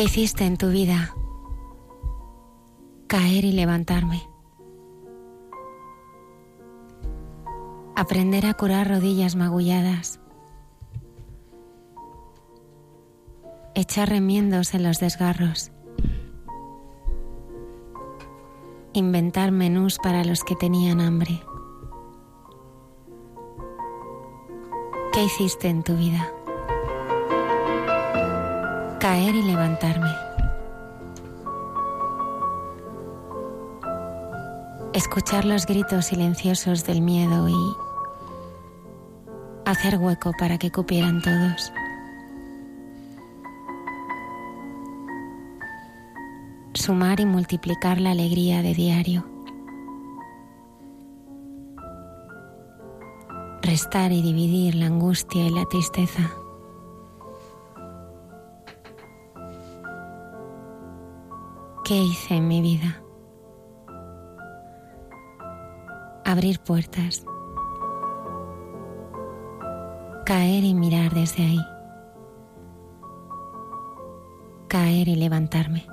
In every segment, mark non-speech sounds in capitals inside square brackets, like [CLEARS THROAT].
¿Qué hiciste en tu vida? Caer y levantarme. Aprender a curar rodillas magulladas. Echar remiendos en los desgarros. Inventar menús para los que tenían hambre. ¿Qué hiciste en tu vida? Caer y levantarme. Escuchar los gritos silenciosos del miedo y hacer hueco para que cupieran todos. Sumar y multiplicar la alegría de diario. Restar y dividir la angustia y la tristeza. ¿Qué hice en mi vida? Abrir puertas. Caer y mirar desde ahí. Caer y levantarme.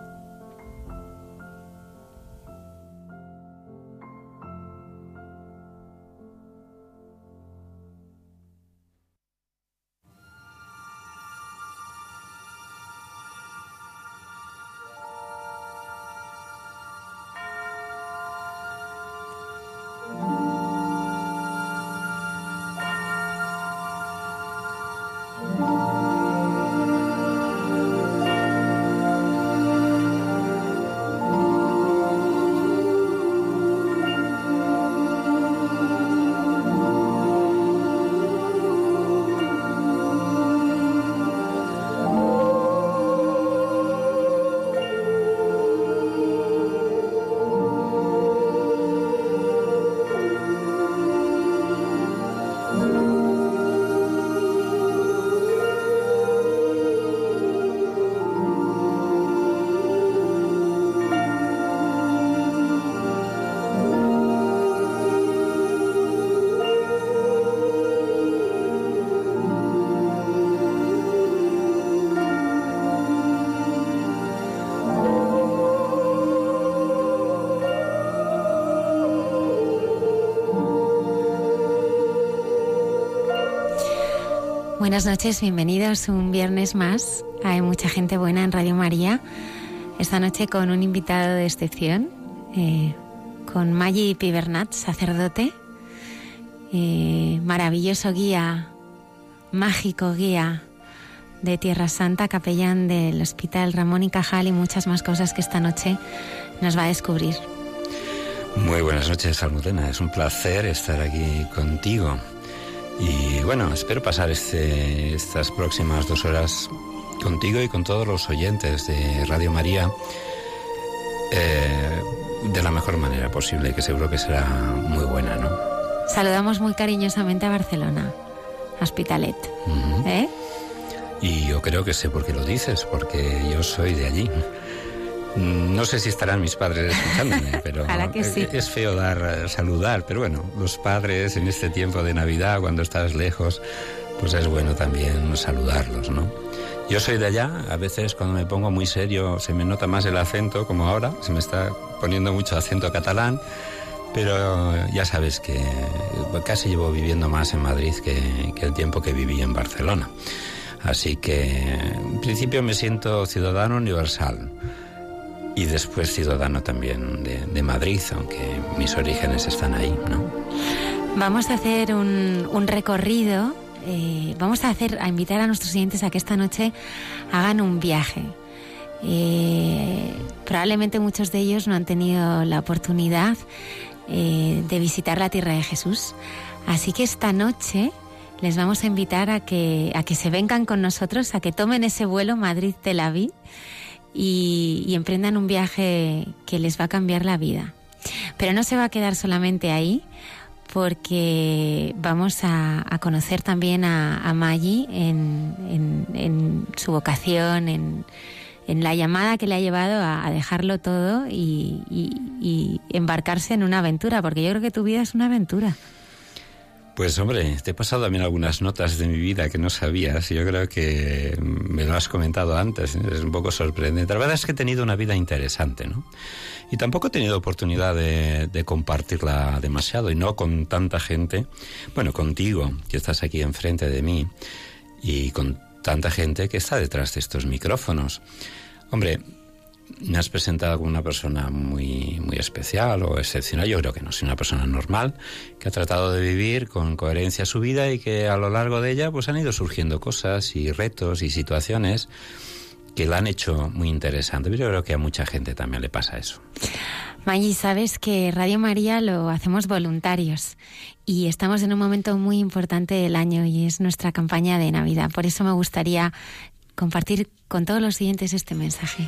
Buenas noches, bienvenidos un viernes más. Hay mucha gente buena en Radio María. Esta noche con un invitado de excepción, eh, con Maggi Pibernat, sacerdote, eh, maravilloso guía, mágico guía de Tierra Santa, capellán del Hospital Ramón y Cajal y muchas más cosas que esta noche nos va a descubrir. Muy buenas noches, Almudena. Es un placer estar aquí contigo. Y bueno, espero pasar este, estas próximas dos horas contigo y con todos los oyentes de Radio María eh, de la mejor manera posible, que seguro que será muy buena, ¿no? Saludamos muy cariñosamente a Barcelona, a Hospitalet. ¿eh? Y yo creo que sé por qué lo dices, porque yo soy de allí. Mm, no sé si estarán mis padres escuchándome, [LAUGHS] pero es feo dar saludar, pero bueno, los padres en este tiempo de Navidad, cuando estás lejos, pues es bueno también saludarlos, ¿no? Yo soy de allá, a veces cuando me pongo muy serio se me nota más el acento, como ahora, se me está poniendo mucho acento catalán, pero ya sabes que casi llevo viviendo más en Madrid que, que el tiempo que viví en Barcelona. Así que en principio me siento ciudadano universal y después ciudadano también de, Madrid, aunque mis orígenes están ahí, ¿no? Vamos a hacer un, recorrido, eh, vamos a hacer, a invitar a nuestros oyentes a que esta noche hagan un viaje. Eh, probablemente muchos de ellos no han tenido la oportunidad eh, de visitar la tierra de Jesús. Así que esta noche les vamos a invitar a que, a que se vengan con nosotros, a que tomen ese vuelo Madrid-Tel Aviv y, emprendan un viaje que les va a cambiar la vida. Pero no se va a quedar solamente ahí, porque vamos a, conocer también a, a Maggi en, su vocación, en, la llamada que le ha llevado a, dejarlo todo y, y, embarcarse en una aventura, porque yo creo que tu vida es una aventura. Pues hombre, te he pasado también algunas notas de mi vida que no sabías. Yo creo que me lo has comentado antes. Es un poco sorprendente. La verdad es que he tenido una vida interesante, ¿no? Y tampoco he tenido oportunidad de, de compartirla demasiado y no con tanta gente. Bueno, contigo, que estás aquí enfrente de mí, y con tanta gente que está detrás de estos micrófonos. Hombre, me has presentado como una persona muy, muy especial o excepcional. Yo creo que no, soy una persona normal que ha tratado de vivir con coherencia su vida y que a lo largo de ella pues han ido surgiendo cosas y retos y situaciones que la han hecho muy interesante. Pero yo creo que a mucha gente también le pasa eso. Maggi, sabes que Radio María lo hacemos voluntarios y estamos en un momento muy importante del año y es nuestra campaña de Navidad. Por eso me gustaría compartir con todos los siguientes este mensaje.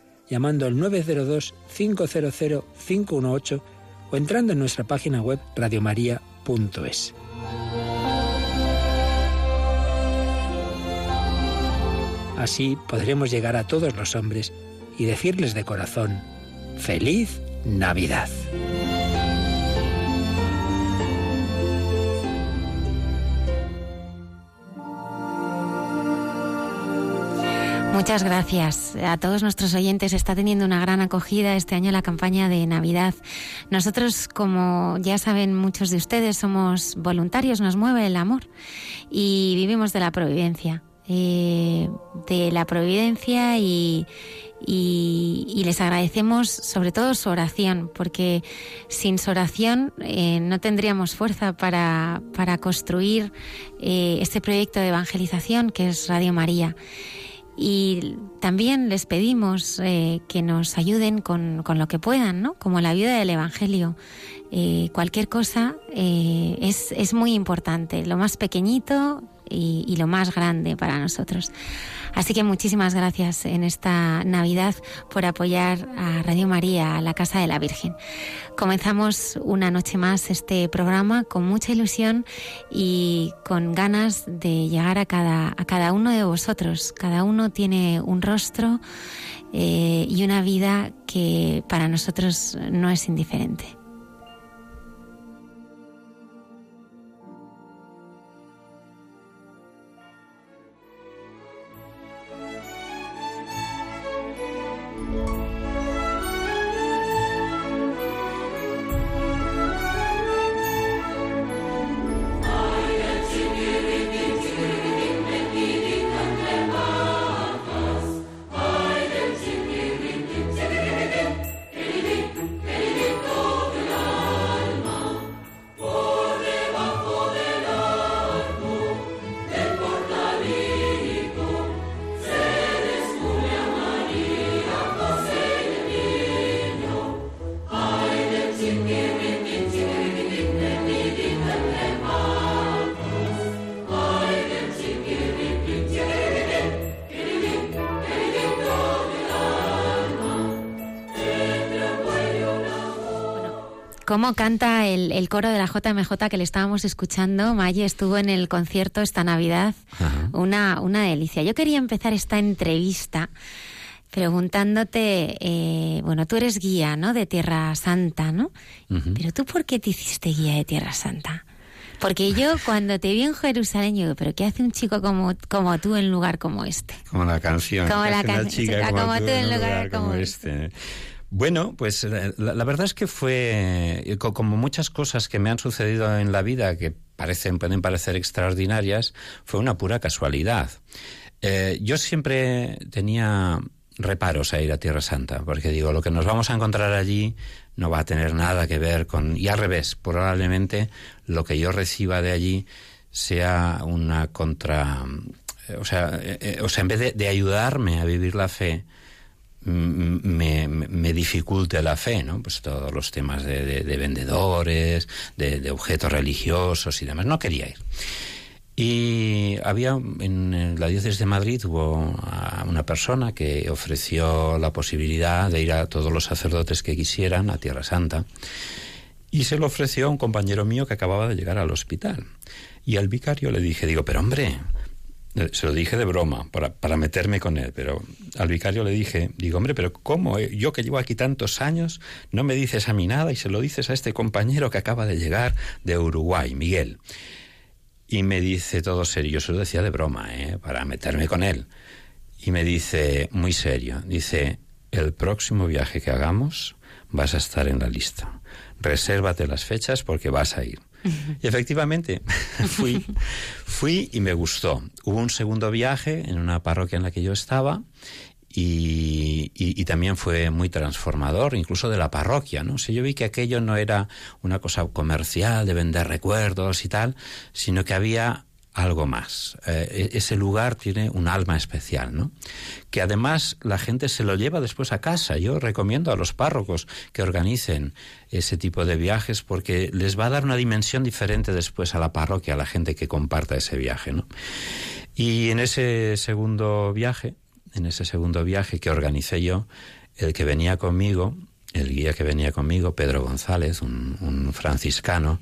llamando al 902-500-518 o entrando en nuestra página web radiomaria.es. Así podremos llegar a todos los hombres y decirles de corazón, feliz Navidad. Muchas gracias a todos nuestros oyentes. Está teniendo una gran acogida este año la campaña de Navidad. Nosotros, como ya saben muchos de ustedes, somos voluntarios, nos mueve el amor y vivimos de la providencia. Eh, de la providencia y, les agradecemos sobre todo su oración, porque sin su oración eh, no tendríamos fuerza para, construir eh, este proyecto de evangelización que es Radio María. Y también les pedimos eh, que nos ayuden con, con, lo que puedan, ¿no? Como la vida del Evangelio. Eh, cualquier cosa eh, es, es muy importante. Lo más pequeñito y, lo más grande para nosotros. Así que muchísimas gracias en esta Navidad por apoyar a Radio María, a la Casa de la Virgen. Comenzamos una noche más este programa con mucha ilusión y con ganas de llegar a cada, a cada uno de vosotros. Cada uno tiene un rostro eh, y una vida que para nosotros no es indiferente. ¿Cómo canta el, coro de la JMJ que le estábamos escuchando? Maye estuvo en el concierto esta Navidad. Una, una delicia. Yo quería empezar esta entrevista preguntándote, eh, bueno, tú eres guía, ¿no? De Tierra Santa, ¿no? Pero tú, ¿por qué te hiciste guía de Tierra Santa? Porque yo [LAUGHS] cuando te vi en Jerusalén, yo digo, pero ¿qué hace un chico como, como tú en un lugar como este? Como la canción. Como la canción. [LAUGHS] Como, tú en un lugar, como, este. este. Bueno, pues eh, la, verdad es que fue, eh, como muchas cosas que me han sucedido en la vida que parecen, pueden parecer extraordinarias, fue una pura casualidad. yo siempre tenía reparos a ir a Tierra Santa, porque digo, lo que nos vamos a encontrar allí no va a tener nada que ver con... Y al revés, probablemente lo que yo reciba de allí sea una contra... O sea, eh, eh, o sea en vez de, ayudarme a vivir la fe, me, me, dificulte la fe, ¿no? Pues todos los temas de, de vendedores, de, objetos religiosos y demás. No quería ir. Y había en la diócesis de Madrid hubo una persona que ofreció la posibilidad de ir a todos los sacerdotes que quisieran a Tierra Santa y se lo ofreció a un compañero mío que acababa de llegar al hospital. Y al vicario le dije, digo, pero hombre, se lo dije de broma, para, para, meterme con él, pero al vicario le dije, digo, hombre, pero ¿cómo? Eh? Yo que llevo aquí tantos años, no me dices a mí nada y se lo dices a este compañero que acaba de llegar de Uruguay, Miguel. Y me dice todo serio, yo se lo decía de broma, ¿eh? para meterme con él. Y me dice, muy serio, dice, el próximo viaje que hagamos vas a estar en la lista. Resérvate las fechas porque vas a ir. Y efectivamente, [LAUGHS] fui, fui y me gustó. Hubo un segundo viaje en una parroquia en la que yo estaba y, también fue muy transformador, incluso de la parroquia, ¿no? yo vi que aquello no era una cosa comercial de vender recuerdos y tal, sino que había algo más. Eh, e, ese lugar tiene un alma especial, ¿no? Que además la gente se lo lleva después a casa. Yo recomiendo a los párrocos que organicen ese tipo de viajes porque les va a dar una dimensión diferente después a la parroquia, a la gente que comparta ese viaje, ¿no? Y en ese segundo viaje, en ese segundo viaje que organicé yo, el que venía conmigo, el guía que venía conmigo, Pedro González, un, franciscano,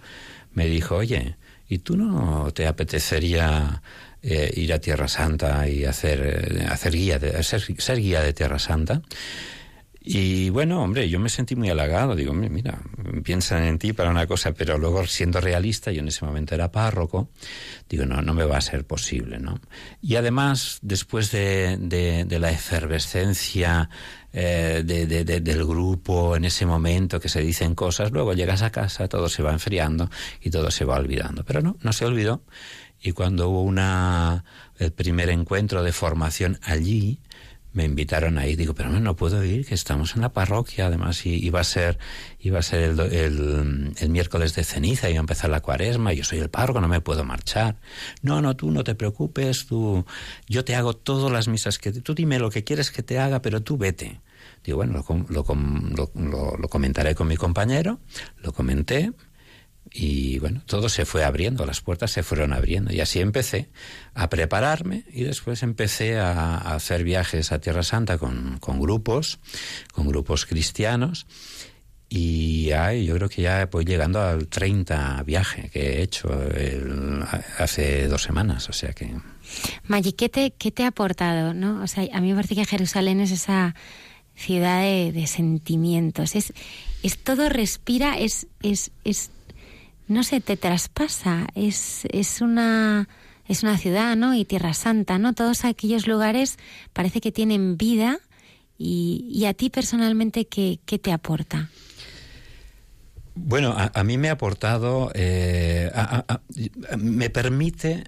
me dijo, oye, ¿y tú no te apetecería eh, ir a Tierra Santa y hacer, eh, hacer guía, de, ser, ser guía de Tierra Santa? Y bueno, hombre, yo me sentí muy halagado. Digo, mira, piensan en ti para una cosa, pero luego siendo realista, yo en ese momento era párroco, digo, no, no me va a ser posible, ¿no? Y además, después de, de, la efervescencia eh, de, del grupo en ese momento que se dicen cosas, luego llegas a casa, todo se va enfriando y todo se va olvidando. Pero no, no se olvidó. Y cuando hubo una, el primer encuentro de formación allí, me invitaron ahí, digo, pero no, puedo ir, que estamos en la parroquia, además y, iba a ser, iba a ser el, el, el, miércoles de ceniza, iba a empezar la cuaresma, yo soy el párroco, no me puedo marchar. No, no, tú no te preocupes, tú, yo te hago todas las misas que, tú dime lo que quieres que te haga, pero tú vete. Digo, bueno, lo, lo, lo, lo comentaré con mi compañero, lo comenté, y bueno, todo se fue abriendo, las puertas se fueron abriendo. Y así empecé a prepararme y después empecé a, hacer viajes a Tierra Santa con, con, grupos, con grupos cristianos. Y yo creo que ya voy llegando al 30 viaje que he hecho hace dos semanas, o sea que... Maggi, ¿qué te, ¿qué te ha aportado? ¿no? O sea, a mí me parece que Jerusalén es esa ciudad de, de sentimientos. Es, es todo respira, es, es, es no sé, te traspasa. Es, es una es una ciudad, ¿no? Y Tierra Santa, ¿no? Todos aquellos lugares parece que tienen vida y, a ti personalmente, ¿qué, qué te aporta? Bueno, a, mí me ha aportado, eh, me permite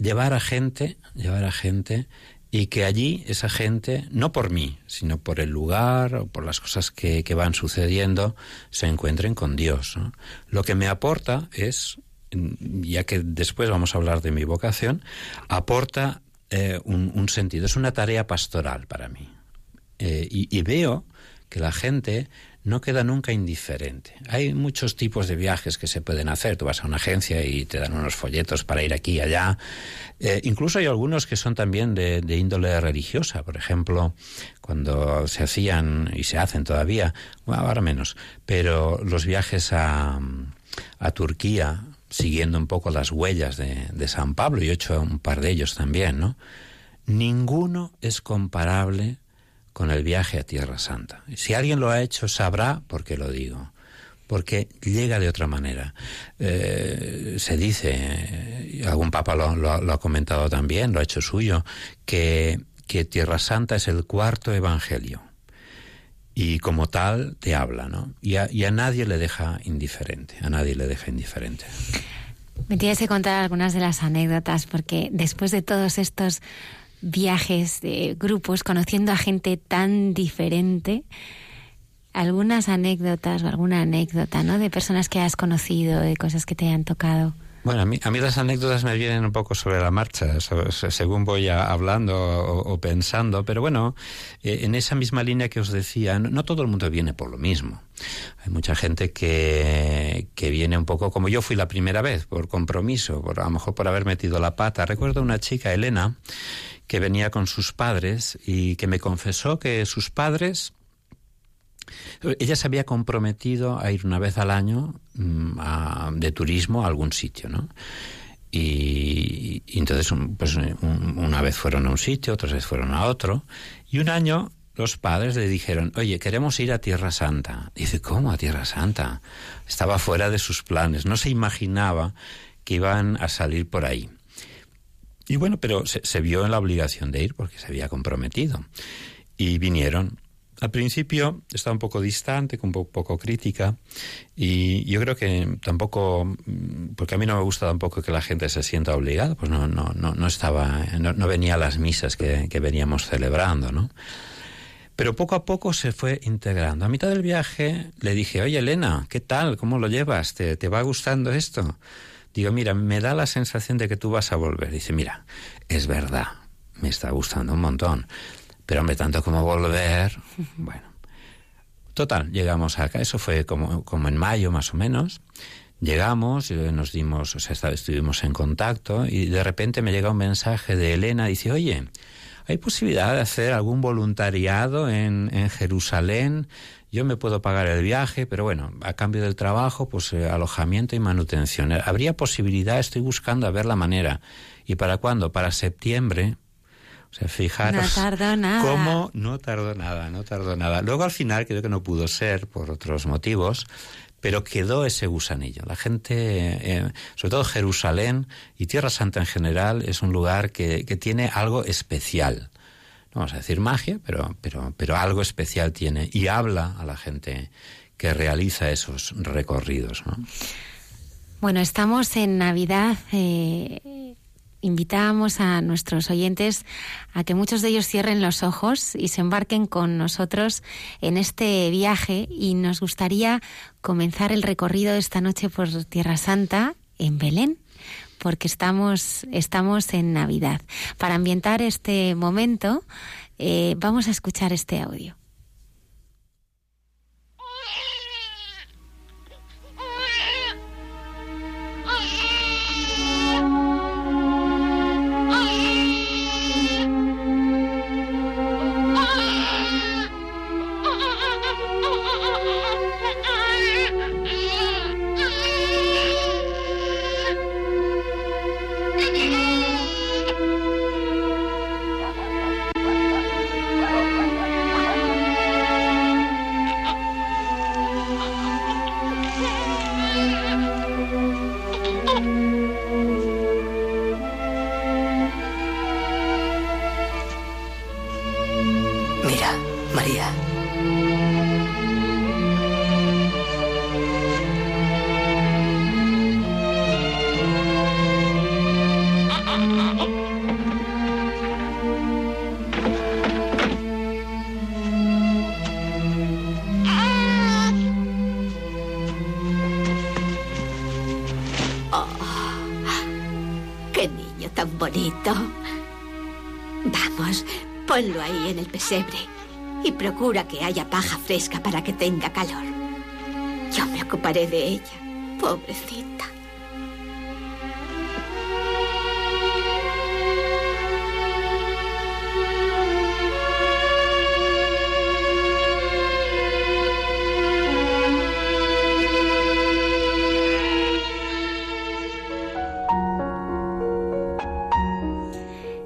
llevar a gente, llevar a gente y que allí esa gente, no por mí, sino por el lugar o por las cosas que, van sucediendo, se encuentren con Dios. Lo que me aporta es, ya que después vamos a hablar de mi vocación, aporta eh, un, sentido, es una tarea pastoral para mí. Eh, y, veo que la gente no queda nunca indiferente. Hay muchos tipos de viajes que se pueden hacer. Tú vas a una agencia y te dan unos folletos para ir aquí y allá. Eh, incluso hay algunos que son también de, índole religiosa. Por ejemplo, cuando se hacían y se hacen todavía, bueno, ahora menos, pero los viajes a, a Turquía, siguiendo un poco las huellas de, de San Pablo, y he hecho un par de ellos también, ¿no? Ninguno es comparable con el viaje a Tierra Santa. Si alguien lo ha hecho, sabrá por qué lo digo. Porque llega de otra manera. Eh, se dice, algún papa lo, ha comentado también, lo ha hecho suyo, que, que Tierra Santa es el cuarto evangelio y como tal te habla, ¿no? Y a, y a, nadie le deja indiferente, a nadie le deja indiferente. Me tienes que contar algunas de las anécdotas, porque después de todos estos viajes de grupos, conociendo a gente tan diferente, algunas anécdotas o alguna anécdota, ¿no? De personas que has conocido, de cosas que te hayan tocado. Bueno, a mí, a mí las anécdotas me vienen un poco sobre la marcha, según voy hablando o, pensando, pero bueno, eh, en esa misma línea que os decía, no, todo el mundo viene por lo mismo. Hay mucha gente que, que viene un poco como yo fui la primera vez, por compromiso, por, a lo mejor por haber metido la pata. Recuerdo una chica, Elena, que venía con sus padres y que me confesó que sus padres ella se había comprometido a ir una vez al año mm, de turismo a algún sitio, ¿no? Y, entonces, pues una vez fueron a un sitio, otra vez fueron a otro, y un año los padres le dijeron, oye, queremos ir a Tierra Santa. Dice, ¿cómo a Tierra Santa? Estaba fuera de sus planes, no se imaginaba que iban a salir por ahí. Y bueno, pero se, vio en la obligación de ir porque se había comprometido. Y vinieron. Al principio estaba un poco distante, un poco, poco, crítica, y yo creo que tampoco, mm, porque a mí no me gusta tampoco que la gente se sienta obligada, pues no, no, no, no estaba, no, venía a las misas que, que veníamos celebrando, ¿no? Pero poco a poco se fue integrando. A mitad del viaje le dije, oye Elena, ¿qué tal? ¿Cómo lo llevas? ¿Te, te va gustando esto? Digo, mira, me da la sensación de que tú vas a volver. Dice, mira, es verdad, me está gustando un montón. Pero hombre, tanto como volver, [LAUGHS] bueno. Total, llegamos acá, eso fue como, como en mayo más o menos. Llegamos, nos dimos, o sea, estuvimos en contacto y de repente me llega un mensaje de Elena, dice, oye, ¿hay posibilidad de hacer algún voluntariado en, en Jerusalén? yo me puedo pagar el viaje, pero bueno, a cambio del trabajo, pues eh, alojamiento y manutención. ¿Habría posibilidad? Estoy buscando a ver la manera. ¿Y para cuándo? Para septiembre. O sea, fijaros no tardó nada. cómo no tardó nada, no tardó nada. Luego al final creo que no pudo ser por otros motivos, pero quedó ese gusanillo. La gente, eh, sobre todo Jerusalén y Tierra Santa en general, es un lugar que, que tiene algo especial vamos a decir magia, pero, pero, pero algo especial tiene y habla a la gente que realiza esos recorridos. Bueno, estamos en Navidad. Eh, invitamos a nuestros oyentes a que muchos de ellos cierren los ojos y se embarquen con nosotros en este viaje y nos gustaría comenzar el recorrido esta noche por Tierra Santa en Belén porque estamos, estamos en Navidad. Para ambientar este momento, eh, vamos a escuchar este audio. Pesebre y procura que haya paja fresca para que tenga calor. Yo me ocuparé de ella, pobrecita.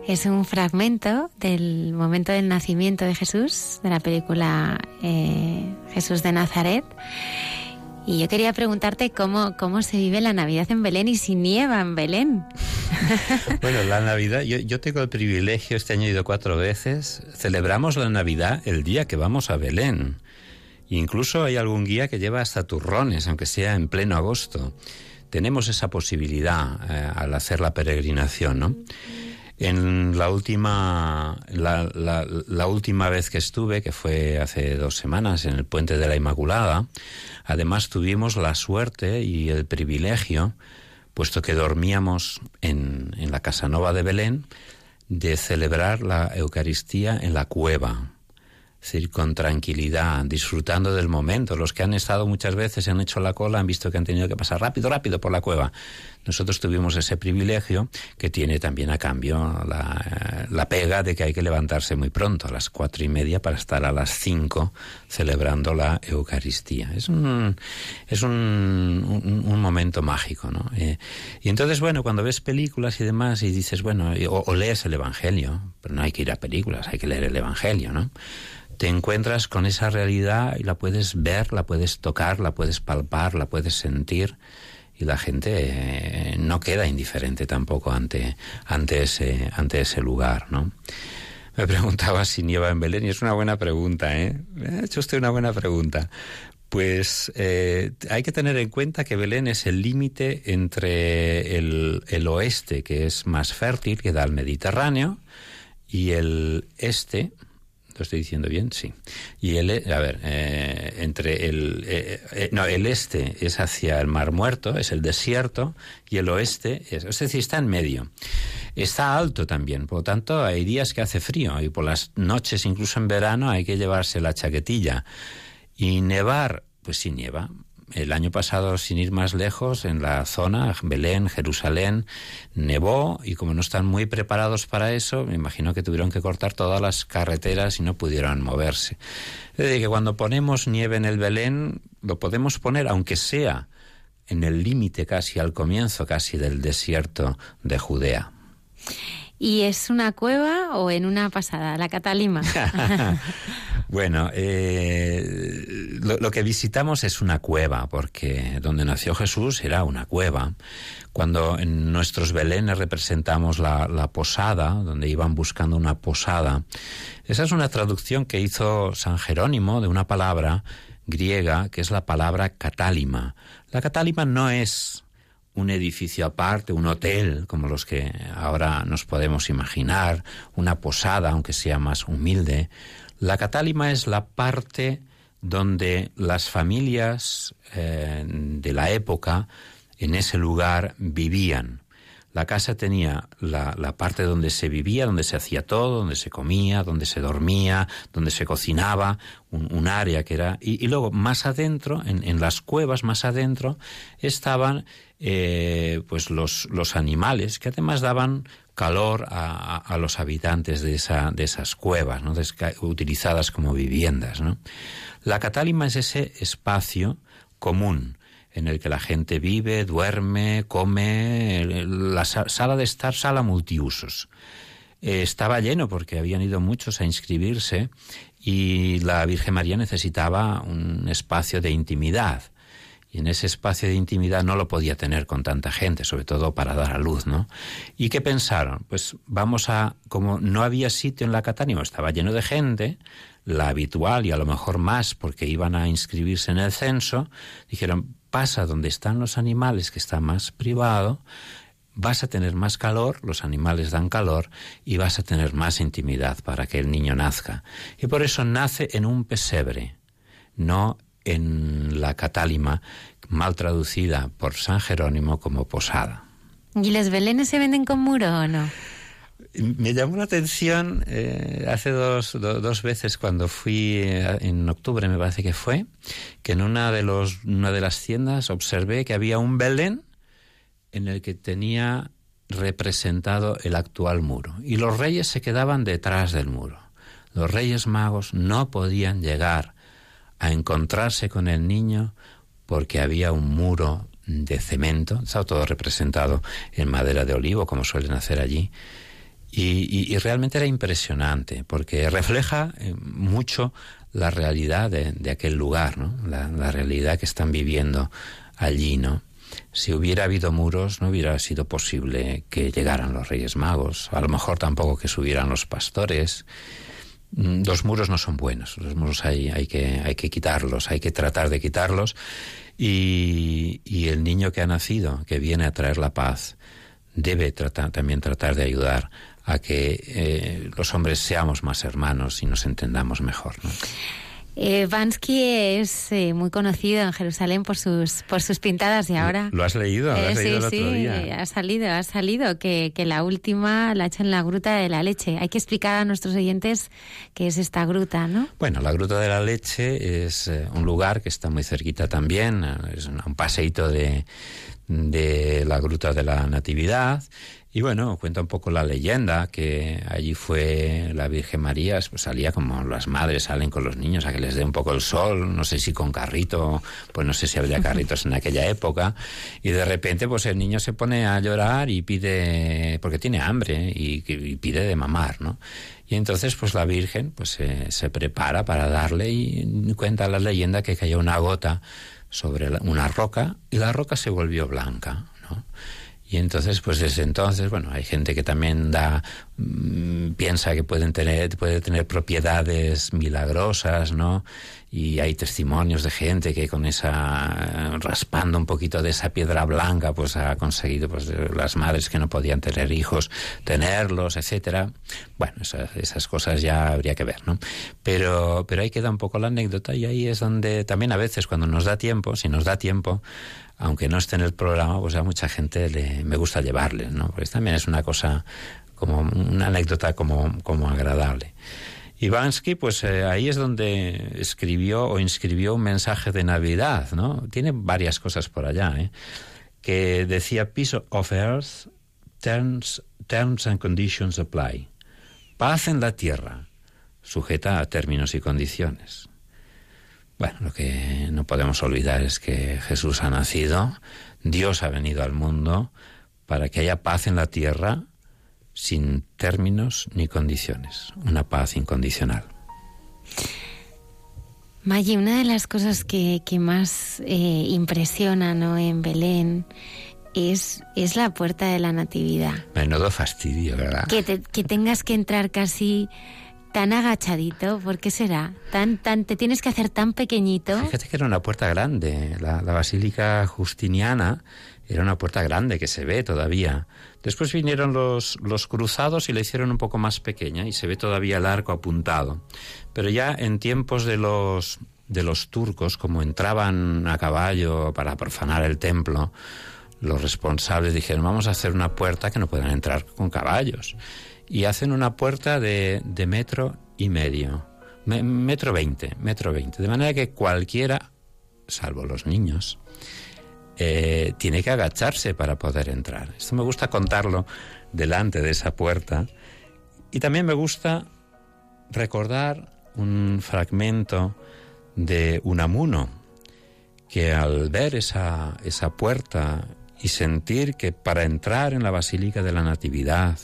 Es un fragmento del momento del nacimiento de Jesús, de la película eh, Jesús de Nazaret. Y yo quería preguntarte cómo, cómo se vive la Navidad en Belén y si nieva en Belén. [LAUGHS] bueno, la Navidad, yo, yo, tengo el privilegio, este año he ido cuatro veces, celebramos la Navidad el día que vamos a Belén. Incluso hay algún guía que lleva hasta turrones, aunque sea en pleno agosto. Tenemos esa posibilidad eh, al hacer la peregrinación, ¿no? En la última, la, la, última vez que estuve, que fue hace dos semanas en el Puente de la Inmaculada, además tuvimos la suerte y el privilegio, puesto que dormíamos en, en la Casanova de Belén, de celebrar la Eucaristía en la cueva es decir, con tranquilidad, disfrutando del momento. Los que han estado muchas veces, han hecho la cola, han visto que han tenido que pasar rápido, rápido por la cueva. Nosotros tuvimos ese privilegio que tiene también a cambio la, pega de que hay que levantarse muy pronto, a las cuatro y media, para estar a las cinco celebrando la Eucaristía. Es un, es un, un, momento mágico, ¿no? Eh, y entonces, bueno, cuando ves películas y demás y dices, bueno, o, o lees el Evangelio, pero no hay que ir a películas, hay que leer el Evangelio, ¿no? te encuentras con esa realidad y la puedes ver, la puedes tocar, la puedes palpar, la puedes sentir y la gente eh, no queda indiferente tampoco ante, ante, ese, ante ese lugar, ¿no? Me preguntaba si nieva en Belén y es una buena pregunta, ¿eh? Me ha hecho usted una buena pregunta. Pues eh, hay que tener en cuenta que Belén es el límite entre el, el, oeste, que es más fértil, que da al Mediterráneo, y el este, ¿Lo estoy diciendo bien? Sí. Y el, a ver, eh, entre el, eh, eh, no, el este es hacia el Mar Muerto, es el desierto, y el oeste es, es decir, está en medio. Está alto también, por lo tanto hay días que hace frío y por las noches, incluso en verano, hay que llevarse la chaquetilla. Y nevar, pues sí nieva, el año pasado, sin ir más lejos, en la zona, Belén, Jerusalén, nevó y como no están muy preparados para eso, me imagino que tuvieron que cortar todas las carreteras y no pudieron moverse. Es decir, que cuando ponemos nieve en el Belén, lo podemos poner, aunque sea en el límite casi, al comienzo casi del desierto de Judea. ¿Y es una cueva o en una pasada, la Catalima? [LAUGHS] bueno, eh, lo, que visitamos es una cueva, porque donde nació Jesús era una cueva. Cuando en nuestros belenes representamos la, la posada, donde iban buscando una posada, esa es una traducción que hizo San Jerónimo de una palabra griega que es la palabra catálima. La catálima no es un edificio aparte, un hotel, como los que ahora nos podemos imaginar, una posada, aunque sea más humilde. La catálima es la parte donde las familias eh, de la época en ese lugar vivían. La casa tenía la, parte donde se vivía, donde se hacía todo, donde se comía, donde se dormía, donde se cocinaba, un, área que era... Y, luego más adentro, en, las cuevas más adentro, estaban eh, pues los, los animales que además daban calor a, los habitantes de, esa, de esas cuevas, ¿no? utilizadas como viviendas. ¿no? La catálima es ese espacio común en el que la gente vive, duerme, come, la sala de estar, sala multiusos. Eh, estaba lleno porque habían ido muchos a inscribirse y la Virgen María necesitaba un espacio de intimidad. Y en ese espacio de intimidad no lo podía tener con tanta gente, sobre todo para dar a luz, ¿no? ¿Y qué pensaron? Pues vamos a, como no había sitio en la Catánima, estaba lleno de gente, la habitual y a lo mejor más porque iban a inscribirse en el censo, dijeron, pasa donde están los animales, que está más privado, vas a tener más calor, los animales dan calor, y vas a tener más intimidad para que el niño nazca. Y por eso nace en un pesebre, no en la catálima, mal traducida por San Jerónimo como posada. ¿Y los belenes se venden con muro o no? Me llamó la atención eh, hace dos, dos, veces cuando fui eh, en octubre, me parece que fue, que en una de, los, una de las tiendas observé que había un Belén en el que tenía representado el actual muro y los reyes se quedaban detrás del muro. Los reyes magos no podían llegar a encontrarse con el niño porque había un muro de cemento, todo representado en madera de olivo, como suelen hacer allí, y, realmente era impresionante, porque refleja eh, mucho la realidad de, aquel lugar, ¿no? La, la, realidad que están viviendo allí, ¿no? Si hubiera habido muros, no hubiera sido posible que llegaran los Reyes Magos, a lo mejor tampoco que subieran los pastores, los muros no son buenos, los muros hay, hay, que, hay que quitarlos, hay que tratar de quitarlos y, y el niño que ha nacido, que viene a traer la paz, debe tratar, también tratar de ayudar a que eh, los hombres seamos más hermanos y nos entendamos mejor. ¿no? Eh, Bansky es eh, muy conocido en Jerusalén por sus por sus pintadas y ahora lo has leído, ¿Lo has eh, leído sí, el otro sí, día. ha salido, ha salido que, que la última la ha hecho en la Gruta de la Leche. Hay que explicar a nuestros oyentes qué es esta gruta, ¿no? Bueno, la Gruta de la Leche es un lugar que está muy cerquita también, es un paseíto de de la Gruta de la Natividad y bueno, cuenta un poco la leyenda que allí fue la Virgen María, pues salía como las madres salen con los niños a que les dé un poco el sol, no sé si con carrito, pues no sé si había [LAUGHS] carritos en aquella época, y de repente pues el niño se pone a llorar y pide, porque tiene hambre y, y pide de mamar, ¿no? Y entonces pues la Virgen pues se, se prepara para darle y cuenta la leyenda que cayó una gota sobre una roca y la roca se volvió blanca, ¿no? Y entonces, pues desde entonces, bueno, hay gente que también da, mmm, piensa que pueden tener, puede tener propiedades milagrosas, ¿no? Y hay testimonios de gente que con esa, raspando un poquito de esa piedra blanca, pues ha conseguido, pues las madres que no podían tener hijos, tenerlos, etcétera. Bueno, esas, esas cosas ya habría que ver, ¿no? Pero, pero ahí queda un poco la anécdota y ahí es donde también a veces cuando nos da tiempo, si nos da tiempo, aunque no esté en el programa, pues a mucha gente le, me gusta llevarles, ¿no? Pues también es una cosa como una anécdota como, como agradable. Ivansky, pues eh, ahí es donde escribió o inscribió un mensaje de Navidad, ¿no? Tiene varias cosas por allá, ¿eh? Que decía Peace of Earth, terms, terms and conditions apply. Paz en la tierra, sujeta a términos y condiciones. Bueno, lo que no podemos olvidar es que Jesús ha nacido, Dios ha venido al mundo para que haya paz en la tierra sin términos ni condiciones, una paz incondicional. Maggi, una de las cosas que, que más eh, impresiona ¿no? en Belén es, es la puerta de la Natividad. Menudo fastidio, ¿verdad? Que, te, que tengas que entrar casi tan agachadito, ¿por qué será? Tan, tan, te tienes que hacer tan pequeñito. Fíjate que era una puerta grande. La, Basílica Justiniana era una puerta grande que se ve todavía. Después vinieron los, los cruzados y la hicieron un poco más pequeña y se ve todavía el arco apuntado. Pero ya en tiempos de los, de los turcos, como entraban a caballo para profanar el templo, los responsables dijeron, vamos a hacer una puerta que no puedan entrar con caballos. Y hacen una puerta de, de metro y medio, me, metro veinte, metro veinte. De manera que cualquiera, salvo los niños, eh, tiene que agacharse para poder entrar. Esto me gusta contarlo delante de esa puerta. Y también me gusta recordar un fragmento de Unamuno, que al ver esa, esa puerta y sentir que para entrar en la Basílica de la Natividad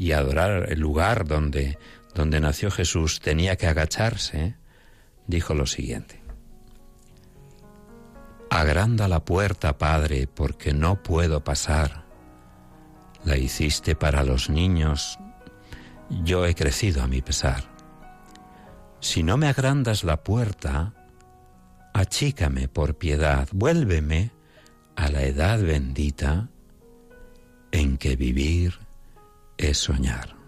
y adorar el lugar donde, donde nació Jesús tenía que agacharse, dijo lo siguiente. Agranda la puerta, Padre, porque no puedo pasar. La hiciste para los niños, yo he crecido a mi pesar. Si no me agrandas la puerta, achícame por piedad, vuélveme a la edad bendita en que vivir es soñar.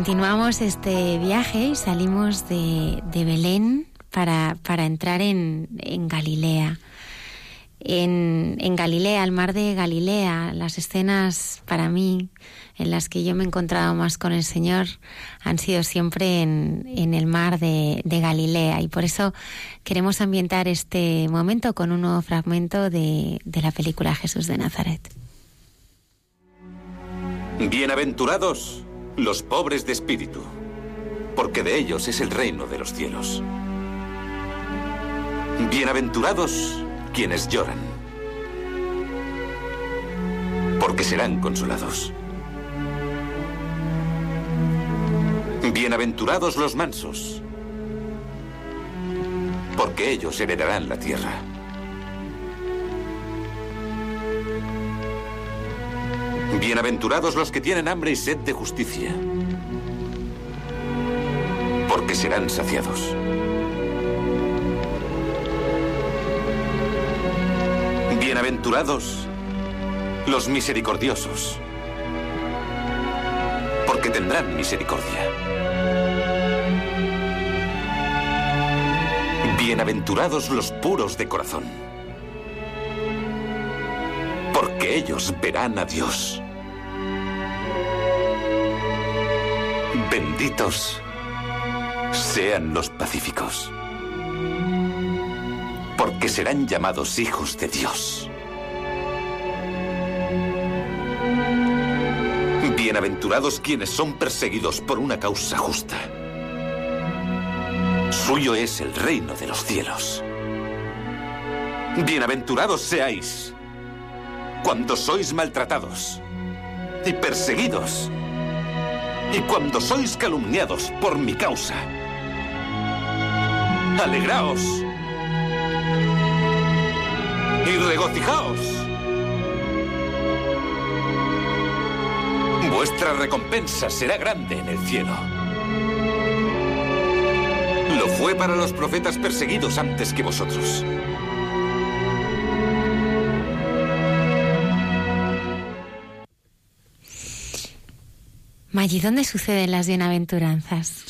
Continuamos este viaje y salimos de, Belén para, para, entrar en, en Galilea. En, en, Galilea, el mar de Galilea, las escenas para mí en las que yo me he encontrado más con el Señor han sido siempre en, en el mar de, de, Galilea y por eso queremos ambientar este momento con un nuevo fragmento de, de la película Jesús de Nazaret. Bienaventurados los pobres de espíritu, porque de ellos es el reino de los cielos. Bienaventurados quienes lloran, porque serán consolados. Bienaventurados los mansos, porque ellos heredarán la tierra. Bienaventurados los que tienen hambre y sed de justicia, porque serán saciados. Bienaventurados los misericordiosos, porque tendrán misericordia. Bienaventurados los puros de corazón, porque ellos verán a Dios. Benditos sean los pacíficos, porque serán llamados hijos de Dios. Bienaventurados quienes son perseguidos por una causa justa. Suyo es el reino de los cielos. Bienaventurados seáis cuando sois maltratados y perseguidos y cuando sois calumniados por mi causa. Alegraos y regocijaos. Vuestra recompensa será grande en el cielo. Lo fue para los profetas perseguidos antes que vosotros. Maggi, ¿dónde suceden las bienaventuranzas?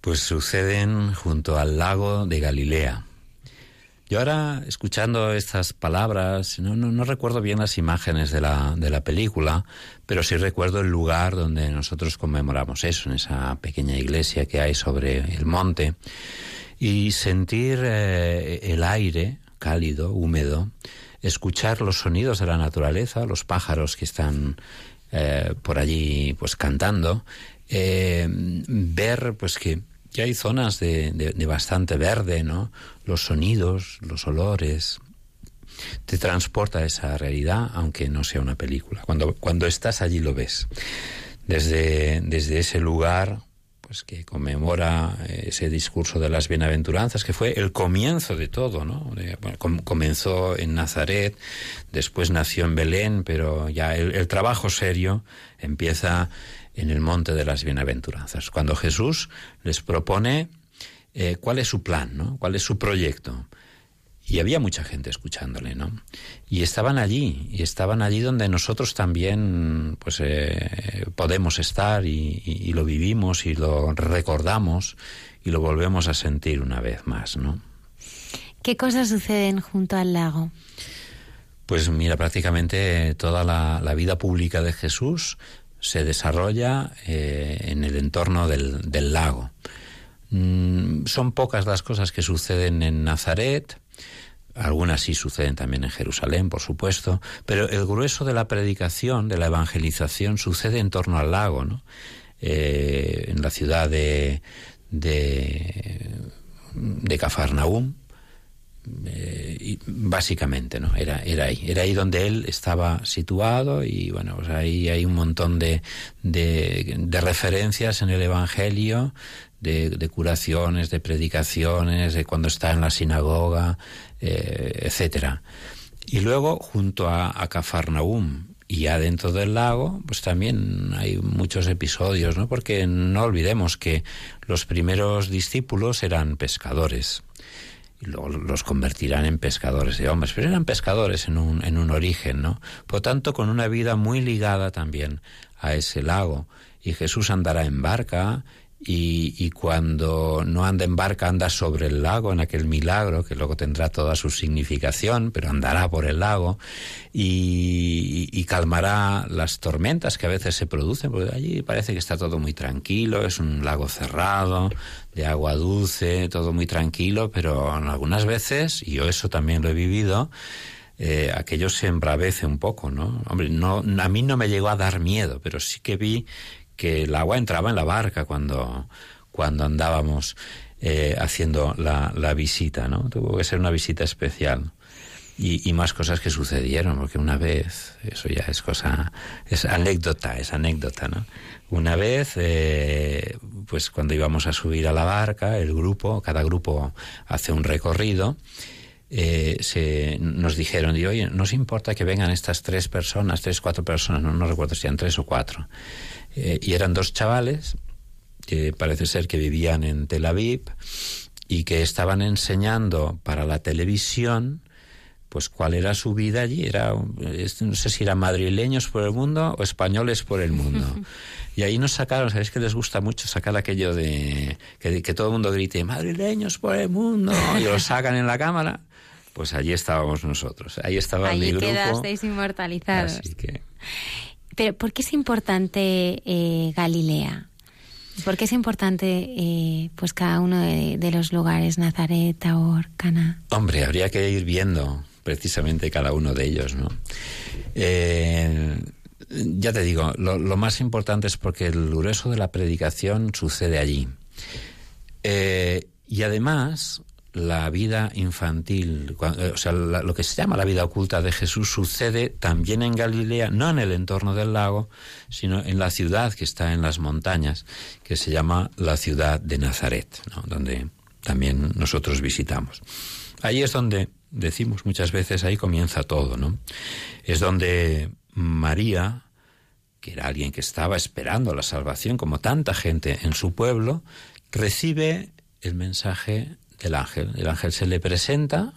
Pues suceden junto al lago de Galilea. Yo ahora, escuchando estas palabras, no, no, recuerdo bien las imágenes de la, de la, película, pero sí recuerdo el lugar donde nosotros conmemoramos eso, en esa pequeña iglesia que hay sobre el monte, y sentir eh, el aire cálido, húmedo, escuchar los sonidos de la naturaleza, los pájaros que están eh, por allí pues cantando, eh, ver pues que, que hay zonas de, de, bastante verde, ¿no? Los sonidos, los olores, te transporta a esa realidad, aunque no sea una película. Cuando, cuando estás allí lo ves. Desde, desde ese lugar pues que conmemora eh, ese discurso de las bienaventuranzas, que fue el comienzo de todo, ¿no? comenzó en Nazaret, después nació en Belén, pero ya el, trabajo serio empieza en el monte de las bienaventuranzas, cuando Jesús les propone eh, cuál es su plan, ¿no? cuál es su proyecto. Y había mucha gente escuchándole, ¿no? Y estaban allí, y estaban allí donde nosotros también, pues, eh, podemos estar y, lo vivimos y lo recordamos y lo volvemos a sentir una vez más, ¿no? ¿Qué cosas suceden junto al lago? Pues mira, prácticamente toda la, vida pública de Jesús se desarrolla eh, en el entorno del, del lago. Mm, son pocas las cosas que suceden en Nazaret, algunas sí suceden también en Jerusalén, por supuesto, pero el grueso de la predicación, de la evangelización, sucede en torno al lago, ¿no? Eh, en la ciudad de, de, de Cafarnaúm, eh, básicamente, ¿no? Era, era ahí, era ahí donde él estaba situado y bueno, pues ahí hay un montón de, de, de referencias en el Evangelio de, curaciones, de predicaciones, de cuando está en la sinagoga, eh, etcétera. Y luego, junto a, a y ya dentro del lago, pues también hay muchos episodios, ¿no? Porque no olvidemos que los primeros discípulos eran pescadores y los convertirán en pescadores de hombres. Pero eran pescadores en un, en un origen, ¿no? Por tanto, con una vida muy ligada también a ese lago. Y Jesús andará en barca y, y, cuando no anda en barca anda sobre el lago en aquel milagro que luego tendrá toda su significación, pero andará por el lago y, y, calmará las tormentas que a veces se producen, porque allí parece que está todo muy tranquilo, es un lago cerrado, de agua dulce, todo muy tranquilo, pero algunas veces, y yo eso también lo he vivido, eh, aquello se embravece un poco, ¿no? Hombre, no, a mí no me llegó a dar miedo, pero sí que vi que el agua entraba en la barca cuando, cuando andábamos eh, haciendo la, la, visita, ¿no? Tuvo que ser una visita especial. Y, y, más cosas que sucedieron, porque una vez, eso ya es cosa, es anécdota, es anécdota, ¿no? Una vez, eh, pues cuando íbamos a subir a la barca, el grupo, cada grupo hace un recorrido, eh, se, nos dijeron, y, oye, nos importa que vengan estas tres personas, tres, cuatro personas, no, no recuerdo si eran tres o cuatro. Eh, y eran dos chavales que parece ser que vivían en Tel Aviv y que estaban enseñando para la televisión pues cuál era su vida allí. Era, no sé si eran madrileños por el mundo o españoles por el mundo. [LAUGHS] Y ahí nos sacaron, ¿sabéis que les gusta mucho sacar aquello de que, que todo el mundo grite madrileños por el mundo? Y lo sacan en la cámara. Pues allí estábamos nosotros. Ahí estaba allí mi grupo. quedasteis inmortalizados. Así que... Pero ¿por qué es importante eh, Galilea? ¿Por qué es importante eh, pues cada uno de, los lugares, Nazaret, Taor, Cana? Hombre, habría que ir viendo precisamente cada uno de ellos, ¿no? Eh, ya te digo, lo, más importante es porque el grueso de la predicación sucede allí. Y además, la vida infantil, o sea, lo que se llama la vida oculta de Jesús sucede también en Galilea, no en el entorno del lago, sino en la ciudad que está en las montañas, que se llama la ciudad de Nazaret, donde también nosotros visitamos. Ahí es donde decimos muchas veces, ahí comienza todo, ¿no? Es donde María, que era alguien que estaba esperando la salvación, como tanta gente en su pueblo, recibe el mensaje del ángel. El ángel se le presenta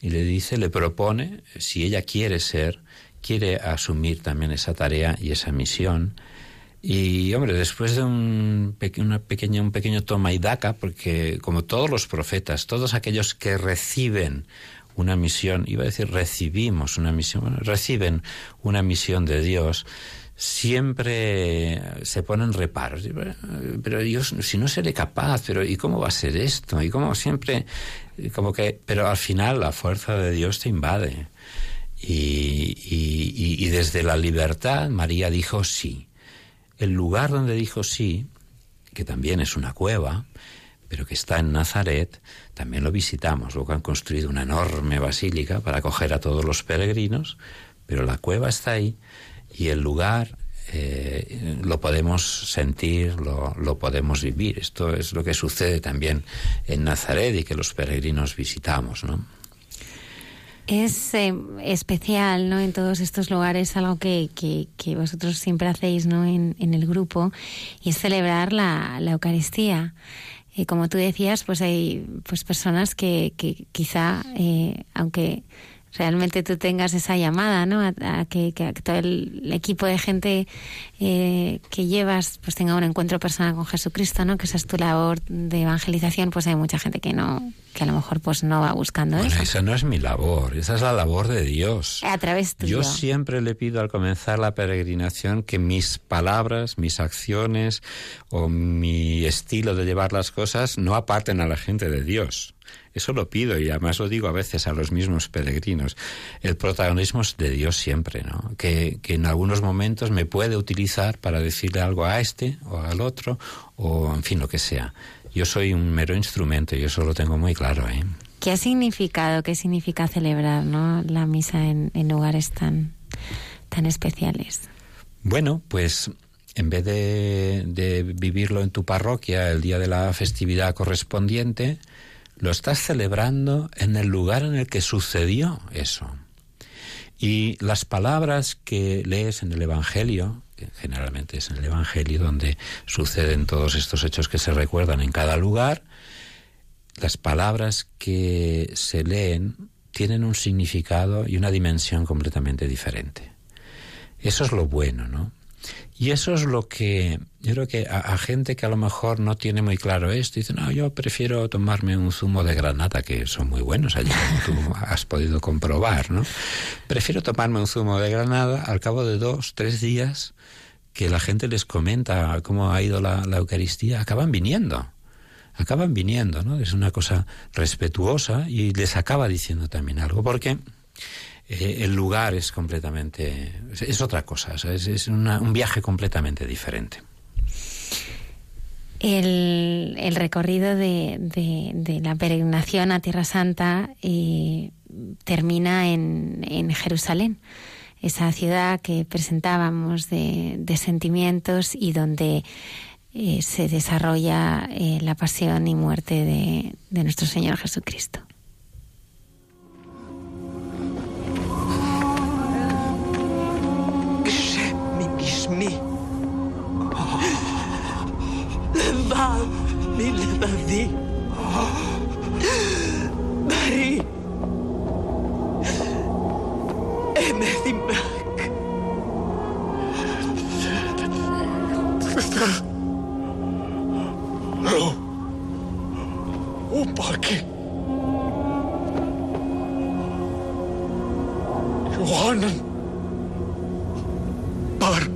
y le dice, le propone, si ella quiere ser, quiere asumir también esa tarea y esa misión. Y, hombre, después de un, una pequeña, un pequeño toma y daca, porque como todos los profetas, todos aquellos que reciben una misión, iba a decir recibimos una misión, bueno, reciben una misión de Dios, siempre se ponen reparos. Pero yo, si no seré capaz, pero ¿y cómo va a ser esto? Y cómo siempre, como que, pero al final la fuerza de Dios te invade. Y, y, y desde la libertad María dijo sí. El lugar donde dijo sí, que también es una cueva, pero que está en Nazaret, también lo visitamos. Luego han construido una enorme basílica para acoger a todos los peregrinos, pero la cueva está ahí y el lugar eh, lo podemos sentir, lo, lo, podemos vivir. Esto es lo que sucede también en Nazaret y que los peregrinos visitamos, ¿no? Es eh, especial, ¿no? En todos estos lugares algo que, que, que vosotros siempre hacéis, ¿no? En, en, el grupo y es celebrar la, la Eucaristía. Y como tú decías, pues hay pues personas que, que quizá, eh, aunque realmente tú tengas esa llamada, ¿no? A, a, que, que, todo el equipo de gente eh, que llevas pues tenga un encuentro personal con Jesucristo, ¿no? Que esa es tu labor de evangelización, pues hay mucha gente que no, que a lo mejor pues no va buscando bueno, eso. esa no es mi labor, esa es la labor de Dios. A través tuyo. Yo siempre le pido al comenzar la peregrinación que mis palabras, mis acciones o mi estilo de llevar las cosas no aparten a la gente de Dios. Eso lo pido y además lo digo a veces a los mismos peregrinos. El protagonismo es de Dios siempre, ¿no? Que, que en algunos momentos me puede utilizar para decirle algo a este o al otro o en fin lo que sea. Yo soy un mero instrumento y eso lo tengo muy claro. ¿eh? ¿Qué ha significado, qué significa celebrar ¿no? la misa en, en lugares tan, tan especiales? Bueno, pues en vez de, de, vivirlo en tu parroquia el día de la festividad correspondiente, lo estás celebrando en el lugar en el que sucedió eso. Y las palabras que lees en el Evangelio, que generalmente es en el Evangelio donde suceden todos estos hechos que se recuerdan en cada lugar, las palabras que se leen tienen un significado y una dimensión completamente diferente. Eso es lo bueno, ¿no? Y eso es lo que yo creo que a, gente que a lo mejor no tiene muy claro esto, dice, no, yo prefiero tomarme un zumo de granada, que son muy buenos allí, como tú [LAUGHS] has podido comprobar, ¿no? Prefiero tomarme un zumo de granada al cabo de dos, tres días que la gente les comenta cómo ha ido la, la Eucaristía, acaban viniendo acaban viniendo, ¿no? Es una cosa respetuosa y les acaba diciendo también algo, porque eh, el lugar es completamente, es, otra cosa, es, un viaje completamente diferente. El, recorrido de, la peregrinación a Tierra Santa eh, termina en, Jerusalén, esa ciudad que presentábamos de, sentimientos y donde eh, se desarrolla la pasión y muerte de nuestro Señor Jesucristo. is me. Leva me leva thee. Barry. Emethimak. No. Upaki. Johanan. bar.